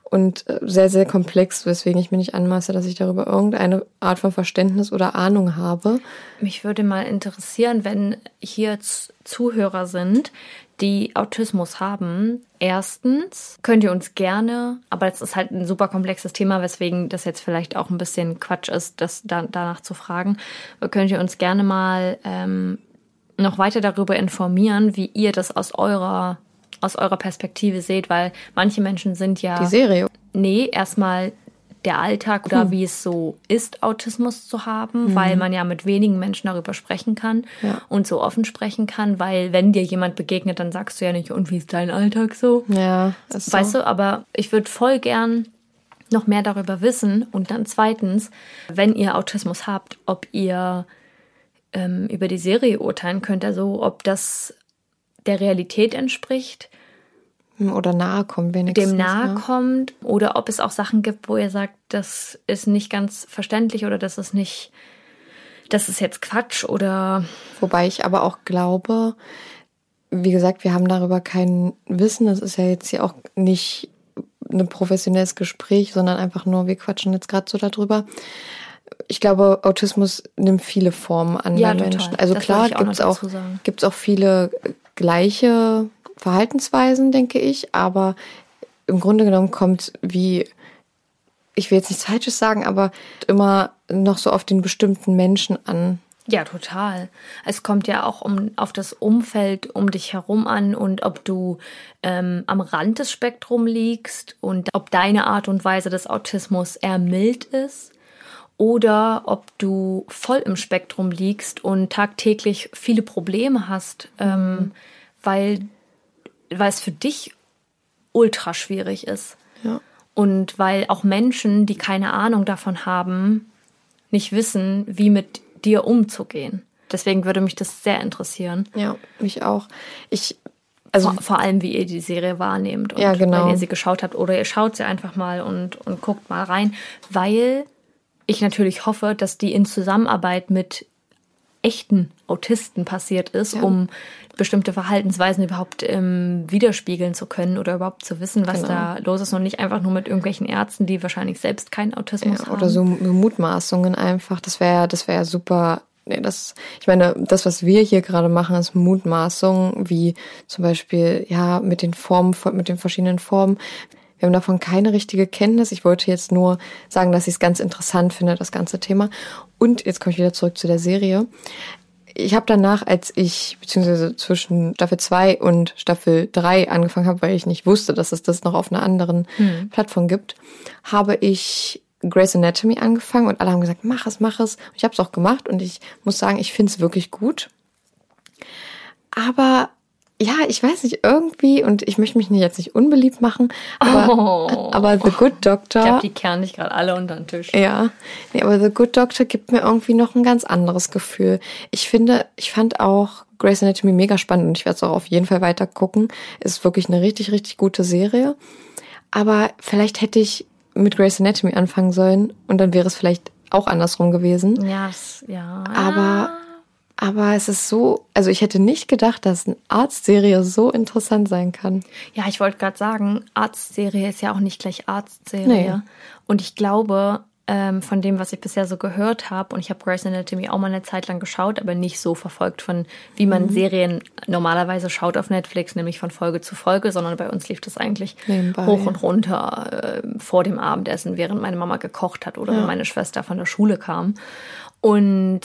und äh, sehr, sehr komplex, weswegen ich mir nicht anmaße, dass ich darüber irgendeine Art von Verständnis oder Ahnung habe. Mich würde mal interessieren, wenn hier Zuhörer sind, die Autismus haben. Erstens könnt ihr uns gerne, aber das ist halt ein super komplexes Thema, weswegen das jetzt vielleicht auch ein bisschen Quatsch ist, das da, danach zu fragen. Könnt ihr uns gerne mal ähm, noch weiter darüber informieren, wie ihr das aus eurer aus eurer Perspektive seht, weil manche Menschen sind ja Die Serie. Nee, erstmal der Alltag oder wie es so ist, Autismus zu haben, weil man ja mit wenigen Menschen darüber sprechen kann Ja. und so offen sprechen kann, weil wenn dir jemand begegnet, dann sagst du ja nicht, und wie ist dein Alltag so? Ja, ist Weißt so. du, aber ich würde voll gern noch mehr darüber wissen. Und dann zweitens, wenn ihr Autismus habt, ob ihr ähm, über die Serie urteilen könnt, also ob das der Realität entspricht, Oder nahe kommen wenigstens. dem nahe ne? kommt, oder ob es auch Sachen gibt, wo ihr sagt, das ist nicht ganz verständlich oder das ist nicht, das ist jetzt Quatsch oder Wobei ich aber auch glaube, wie gesagt, wir haben darüber kein Wissen. Das ist ja jetzt hier auch nicht ein professionelles Gespräch, sondern einfach nur, wir quatschen jetzt gerade so darüber. Ich glaube, Autismus nimmt viele Formen an Ja, bei. Menschen. Also Das klar gibt es auch, gibt's auch viele gleiche Verhaltensweisen, denke ich, aber im Grunde genommen kommt wie ich will jetzt nichts Falsches sagen, aber immer noch so auf den bestimmten Menschen an. Ja, total. Es kommt ja auch um, auf das Umfeld um dich herum an und ob du ähm, am Rand des Spektrums liegst und ob deine Art und Weise des Autismus eher mild ist oder ob du voll im Spektrum liegst und tagtäglich viele Probleme hast, ähm, weil, weil es für dich ultra schwierig ist. Ja. Und weil auch Menschen, die keine Ahnung davon haben, nicht wissen, wie mit dir umzugehen. Deswegen würde mich das sehr interessieren. Ja, mich auch. Ich, also vor, vor allem, wie ihr die Serie wahrnehmt. Und Ja, genau. wenn ihr sie geschaut habt oder ihr schaut sie einfach mal und, und guckt mal rein, weil ich natürlich hoffe, dass die in Zusammenarbeit mit echten Autisten passiert ist, Ja. um bestimmte Verhaltensweisen überhaupt ähm, widerspiegeln zu können oder überhaupt zu wissen, was Genau. da los ist und nicht einfach nur mit irgendwelchen Ärzten, die wahrscheinlich selbst keinen Autismus ja, haben. oder so Mutmaßungen einfach. Das wäre, das wäre super. Nee, das, ich meine, das, was wir hier gerade machen, ist Mutmaßungen, wie zum Beispiel, ja, mit den Formen, mit den verschiedenen Formen. Wir haben davon keine richtige Kenntnis. Ich wollte jetzt nur sagen, dass ich es ganz interessant finde, das ganze Thema. Und jetzt komme ich wieder zurück zu der Serie. Ich habe danach, als ich, beziehungsweise zwischen Staffel 2 und Staffel 3 angefangen habe, weil ich nicht wusste, dass es das noch auf einer anderen Plattform gibt, habe ich Grey's Anatomy angefangen und alle haben gesagt, mach es, mach es. Und ich habe es auch gemacht und ich muss sagen, ich finde es wirklich gut. Aber ja, ich weiß nicht, irgendwie, und ich möchte mich jetzt nicht unbeliebt machen, aber, Oh. aber The Good Doctor. Ich glaube, die kehren dich gerade alle unter den Tisch. Ja, nee, aber The Good Doctor gibt mir irgendwie noch ein ganz anderes Gefühl. Ich finde, ich fand auch Grey's Anatomy mega spannend und ich werde es auch auf jeden Fall weiter gucken. Ist wirklich eine richtig, richtig gute Serie. Aber vielleicht hätte ich mit Grey's Anatomy anfangen sollen und dann wäre es vielleicht auch andersrum gewesen. Ja, das, ja. Aber, aber es ist so, also ich hätte nicht gedacht, dass eine Arztserie so interessant sein kann. Ja, ich wollte gerade sagen, Arztserie ist ja auch nicht gleich Arztserie. Nee. Und ich glaube, ähm, von dem, was ich bisher so gehört habe, und ich habe Grey's Anatomy auch mal eine Zeit lang geschaut, aber nicht so verfolgt von, wie man Mhm. Serien normalerweise schaut auf Netflix, nämlich von Folge zu Folge, sondern bei uns lief das eigentlich Nebenbei. hoch und runter äh, vor dem Abendessen, während meine Mama gekocht hat oder wenn meine Schwester von der Schule kam. Und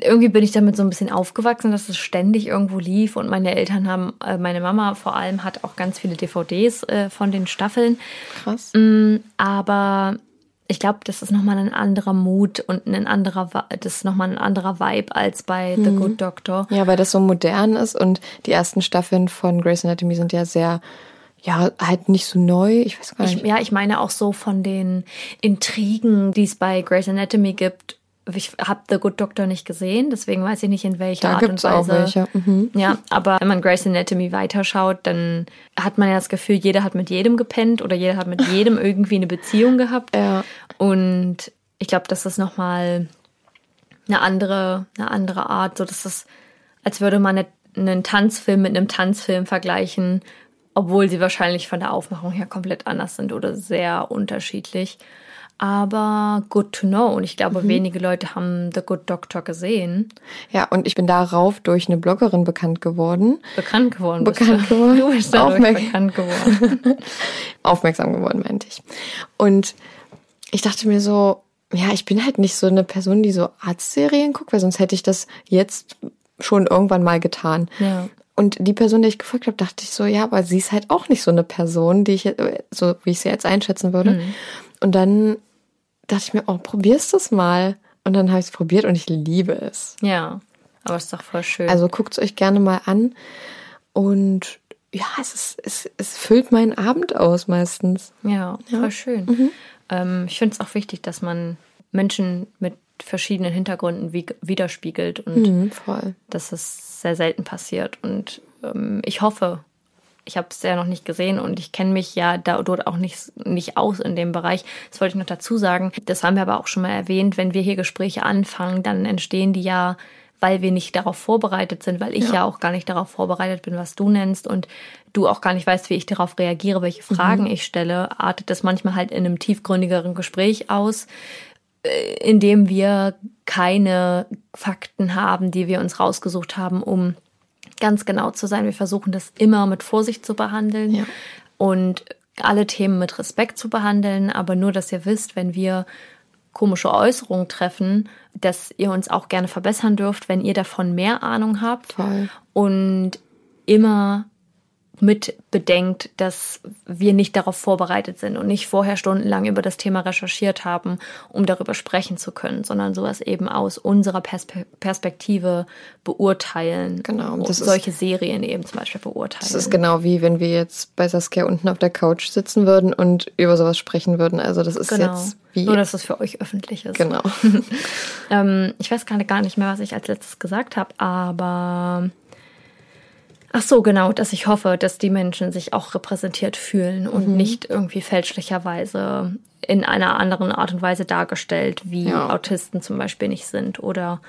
irgendwie bin ich damit so ein bisschen aufgewachsen, dass es ständig irgendwo lief und meine Eltern haben, äh, meine Mama vor allem hat auch ganz viele DVDs äh, von den Staffeln. Krass. Mm, aber ich glaube, das ist nochmal ein anderer Mut und ein anderer, das ist nochmal ein anderer Vibe als bei The Good Doctor. Ja, weil das so modern ist und die ersten Staffeln von Grey's Anatomy sind ja sehr, ja, halt nicht so neu. Ich weiß gar Ich, nicht. ja, ich meine auch so von den Intrigen, die es bei Grey's Anatomy gibt. Ich habe The Good Doctor nicht gesehen, deswegen weiß ich nicht, in welcher Da Art gibt's und auch Weise. welche, mhm. Ja, aber wenn man Grey's Anatomy weiterschaut, dann hat man ja das Gefühl, jeder hat mit jedem gepennt oder jeder hat mit jedem irgendwie eine Beziehung gehabt. Ja. Und ich glaube, das ist nochmal eine andere, eine andere Art. So, das ist, als würde man eine, einen Tanzfilm mit einem Tanzfilm vergleichen, obwohl sie wahrscheinlich von der Aufmachung her komplett anders sind oder sehr unterschiedlich. Aber good to know. Und ich glaube, Mhm. wenige Leute haben The Good Doctor gesehen. Ja, und ich bin darauf durch eine Bloggerin bekannt geworden. Bekannt geworden. bist Bekannt du. geworden. Du bist Aufmerk- bekannt geworden. Aufmerksam geworden, meinte ich. Und ich dachte mir so, ja, ich bin halt nicht so eine Person, die so Arztserien guckt, weil sonst hätte ich das jetzt schon irgendwann mal getan. Ja. Und die Person, der ich gefolgt habe, dachte ich so, ja, aber sie ist halt auch nicht so eine Person, die ich, jetzt- so wie ich sie jetzt einschätzen würde. Und dann dachte ich mir, oh, probierst du es mal. Und dann habe ich es probiert und ich liebe es. Ja, aber es ist doch voll schön. Also guckt es euch gerne mal an. Und ja, es, ist, es, es füllt meinen Abend aus meistens. ja, voll schön. Ähm, ich finde es auch wichtig, dass man Menschen mit verschiedenen Hintergründen wie, widerspiegelt und Mhm, voll. dass es sehr selten passiert. Und ähm, ich hoffe, ich habe es ja noch nicht gesehen und ich kenne mich ja da, dort auch nicht, nicht aus in dem Bereich. Das wollte ich noch dazu sagen. Das haben wir aber auch schon mal erwähnt. Wenn wir hier Gespräche anfangen, dann entstehen die ja, weil wir nicht darauf vorbereitet sind, weil ich ja, auch gar nicht darauf vorbereitet bin, was du nennst und du auch gar nicht weißt, wie ich darauf reagiere, welche Fragen ich stelle, artet das manchmal halt in einem tiefgründigeren Gespräch aus indem wir keine Fakten haben, die wir uns rausgesucht haben, um ganz genau zu sein. Wir versuchen das immer mit Vorsicht zu behandeln Ja. und alle Themen mit Respekt zu behandeln, aber nur, dass ihr wisst, wenn wir komische Äußerungen treffen, dass ihr uns auch gerne verbessern dürft, wenn ihr davon mehr Ahnung habt Voll. und immer mit bedenkt, dass wir nicht darauf vorbereitet sind und nicht vorher stundenlang über das Thema recherchiert haben, um darüber sprechen zu können, sondern sowas eben aus unserer Perspe Perspektive beurteilen. Genau, Und das ist- solche Serien eben zum Beispiel beurteilen. Das ist genau wie wenn wir jetzt bei Saskia unten auf der Couch sitzen würden und über sowas sprechen würden. Also das ist genau. jetzt wie. Nur, dass es für euch öffentlich ist. genau. Ähm, ich weiß gerade gar nicht mehr, was ich als letztes gesagt habe, aber ach so, genau, dass ich hoffe, dass die Menschen sich auch repräsentiert fühlen und nicht irgendwie fälschlicherweise in einer anderen Art und Weise dargestellt, wie Ja. Autisten zum Beispiel nicht sind oder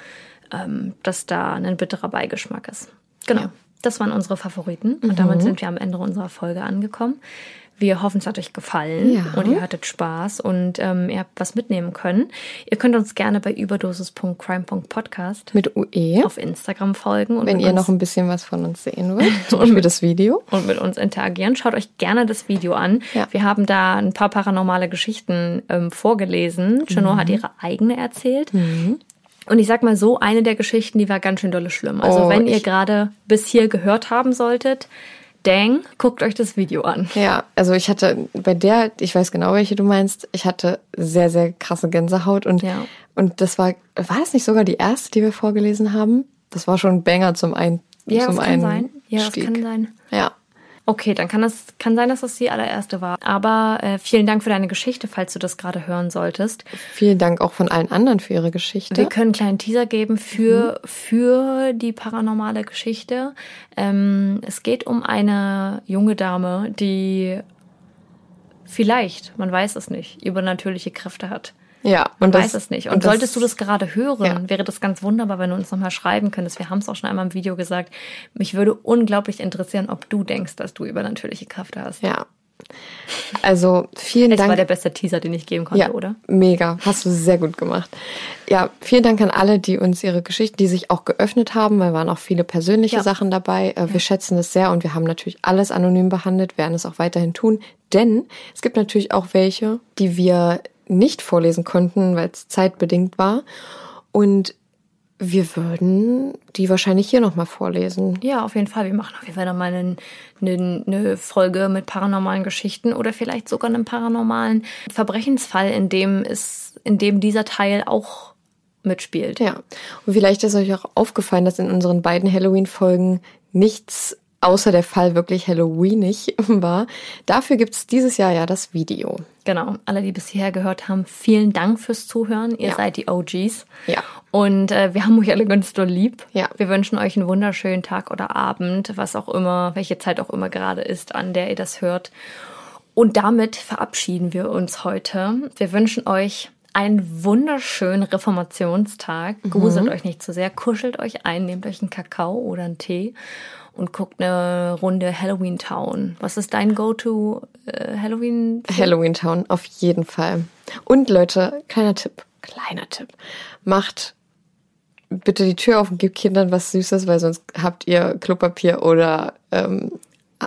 ähm, dass da ein bitterer Beigeschmack ist. Genau. Ja. Das waren unsere Favoriten und damit sind wir am Ende unserer Folge angekommen. Wir hoffen, es hat euch gefallen Ja. und ihr hattet Spaß und ähm, ihr habt was mitnehmen können. Ihr könnt uns gerne bei überdosis.crime.podcast Mit UE. auf Instagram folgen und Wenn mit ihr noch ein bisschen was von uns sehen wollt. Zum Beispiel das Video. und mit uns interagieren. Schaut euch gerne das Video an. Ja. Wir haben da ein paar paranormale Geschichten ähm, vorgelesen. Chanor Mhm. hat ihre eigene erzählt. Und ich sag mal so, eine der Geschichten, die war ganz schön dolle schlimm. Also Oh, wenn ihr gerade bis hier gehört haben solltet, dang, guckt euch das Video an. Ja, also ich hatte bei der, ich weiß genau, welche du meinst, ich hatte sehr, sehr krasse Gänsehaut und, Ja. und das war, war das nicht sogar die erste, die wir vorgelesen haben? Das war schon ein Banger zum ein Ja, zum das kann sein. Ja, das kann sein. Ja. Okay, dann kann das kann sein, dass das die allererste war. Aber äh, vielen Dank für deine Geschichte, falls du das gerade hören solltest. Vielen Dank auch von allen anderen für ihre Geschichte. Wir können einen kleinen Teaser geben für, für die paranormale Geschichte. Ähm, es geht um eine junge Dame, die vielleicht, man weiß es nicht, übernatürliche Kräfte hat. Ja, Man und das, weiß es nicht. Und, solltest du das gerade hören, Ja. wäre das ganz wunderbar, wenn du uns nochmal schreiben könntest. Wir haben es auch schon einmal im Video gesagt. Mich würde unglaublich interessieren, ob du denkst, dass du übernatürliche Kräfte hast. Ja. Also vielen Dank. war der beste Teaser, den ich geben konnte, ja, oder? Mega, hast du sehr gut gemacht. Ja, vielen Dank an alle, die uns ihre Geschichten, die sich auch geöffnet haben, weil waren auch viele persönliche Ja. Sachen dabei. Äh, Wir schätzen es sehr und wir haben natürlich alles anonym behandelt, werden es auch weiterhin tun. Denn es gibt natürlich auch welche, die wir nicht vorlesen konnten, weil es zeitbedingt war. Und wir würden die wahrscheinlich hier nochmal vorlesen. Ja, auf jeden Fall. Wir machen auf jeden Fall nochmal eine, eine, eine Folge mit paranormalen Geschichten oder vielleicht sogar einem paranormalen Verbrechensfall, in dem es, in dem dieser Teil auch mitspielt. Ja, und vielleicht ist euch auch aufgefallen, dass in unseren beiden Halloween-Folgen nichts außer der Fall wirklich Halloweenig war. Dafür gibt's dieses Jahr ja das Video. Genau. Alle, die bis hierher gehört haben, vielen Dank fürs Zuhören. Ihr Ja. seid die OGs. Ja. Und äh, wir haben euch alle ganz doll lieb. Ja. Wir wünschen euch einen wunderschönen Tag oder Abend, was auch immer, welche Zeit auch immer gerade ist, an der ihr das hört. Und damit verabschieden wir uns heute. Wir wünschen euch einen wunderschönen Reformationstag. Gruselt euch nicht zu sehr, kuschelt euch ein, nehmt euch einen Kakao oder einen Tee und guckt eine Runde Halloween Town. Was ist dein Go-to äh, Halloween? Halloween Town, auf jeden Fall. Und Leute, kleiner Tipp, kleiner Tipp. Macht bitte die Tür auf und gebt Kindern was Süßes, weil sonst habt ihr Klopapier oder ähm,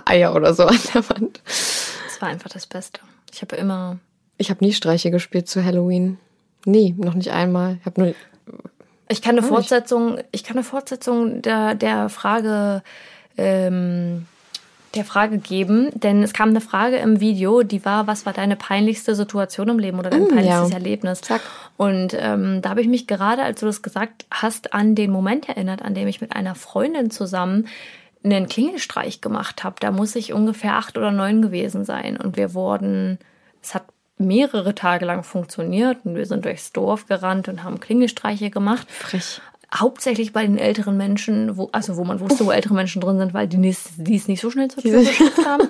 Eier oder so an der Wand. Das war einfach das Beste. Ich habe immer Ich habe nie Streiche gespielt zu Halloween. Nie, noch nicht einmal. Ich habe nur Ich kann eine. Fortsetzung, ich kann eine Fortsetzung der, der Frage ähm, der Frage geben, denn es kam eine Frage im Video, die war, was war deine peinlichste Situation im Leben oder dein Mm, peinlichstes ja. Erlebnis? Zack. Und ähm, da habe ich mich gerade, als du das gesagt hast, an den Moment erinnert, an dem ich mit einer Freundin zusammen einen Klingelstreich gemacht habe. Da muss ich ungefähr acht oder neun gewesen sein. Und wir wurden, es hat mehrere Tage lang funktioniert und wir sind durchs Dorf gerannt und haben Klingelstreiche gemacht. Frech. Hauptsächlich bei den älteren Menschen, wo, also wo man wusste, wo ältere Menschen drin sind, weil die, nis- die es nicht so schnell zur Tür geschafft haben.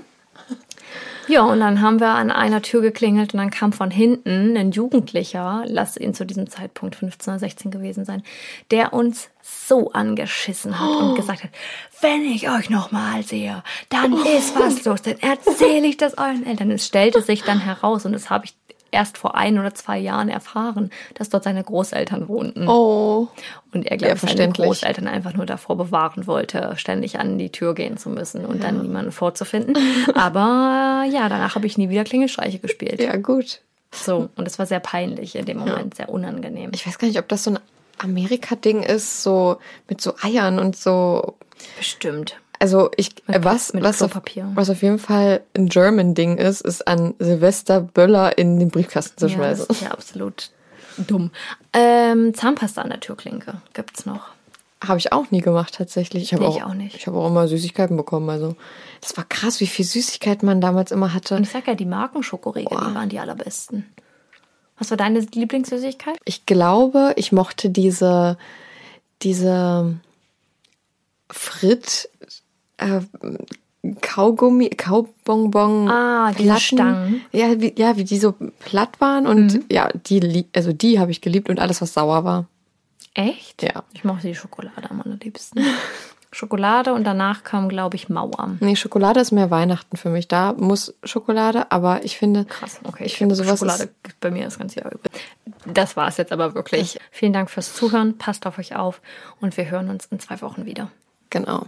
Ja, und dann haben wir an einer Tür geklingelt und dann kam von hinten ein Jugendlicher, lass ihn zu diesem Zeitpunkt 15 oder 16 gewesen sein, der uns so angeschissen hat und gesagt hat, wenn ich euch nochmal sehe, dann ist was los, dann erzähle ich das euren Eltern. Es stellte sich dann heraus und das habe ich erst vor ein oder zwei Jahren erfahren, dass dort seine Großeltern wohnten. Oh. Und er, Ja, glaube ich, seine. Großeltern einfach nur davor bewahren wollte, ständig an die Tür gehen zu müssen und dann niemanden vorzufinden. Aber ja, danach habe ich nie wieder Klingelstreiche gespielt. Ja, gut. So, und es war sehr peinlich in dem Moment, sehr unangenehm. Ich weiß gar nicht, ob das so ein Amerika-Ding ist, so mit so Eiern und so. Bestimmt. Also ich, Mit- was, mit was, auf, was auf jeden Fall ein German-Ding ist, ist an Silvester Böller in den Briefkasten zu Ja, das schmeißen. ist ja absolut dumm. Ähm, Zahnpasta an der Türklinke gibt's noch. Habe ich auch nie gemacht tatsächlich. Ich habe Nee, auch, ich auch nicht. Ich habe auch immer Süßigkeiten bekommen. Also das war krass, wie viel Süßigkeiten man damals immer hatte. Und ich sag ja, die Markenschokoriegel, die waren die allerbesten. Was war deine Lieblingssüßigkeit? Ich glaube, ich mochte diese, diese Frit, äh, Kaugummi, Kaubonbon. Ah, Platten. Stangen. Ja, wie, ja, wie die so platt waren und ja, die, also die habe ich geliebt und alles, was sauer war. Echt? Ja. Ich mochte die Schokolade am allerliebsten. Schokolade und danach kam, glaube ich, Mauer. Nee, Schokolade ist mehr Weihnachten für mich. Da muss Schokolade, aber ich finde, Krass, okay. ich finde sowas Schokolade ist, gibt bei mir das ganze Jahr über. Das war es jetzt aber wirklich. Vielen Dank fürs Zuhören. Passt auf euch auf und wir hören uns in zwei Wochen wieder. genau.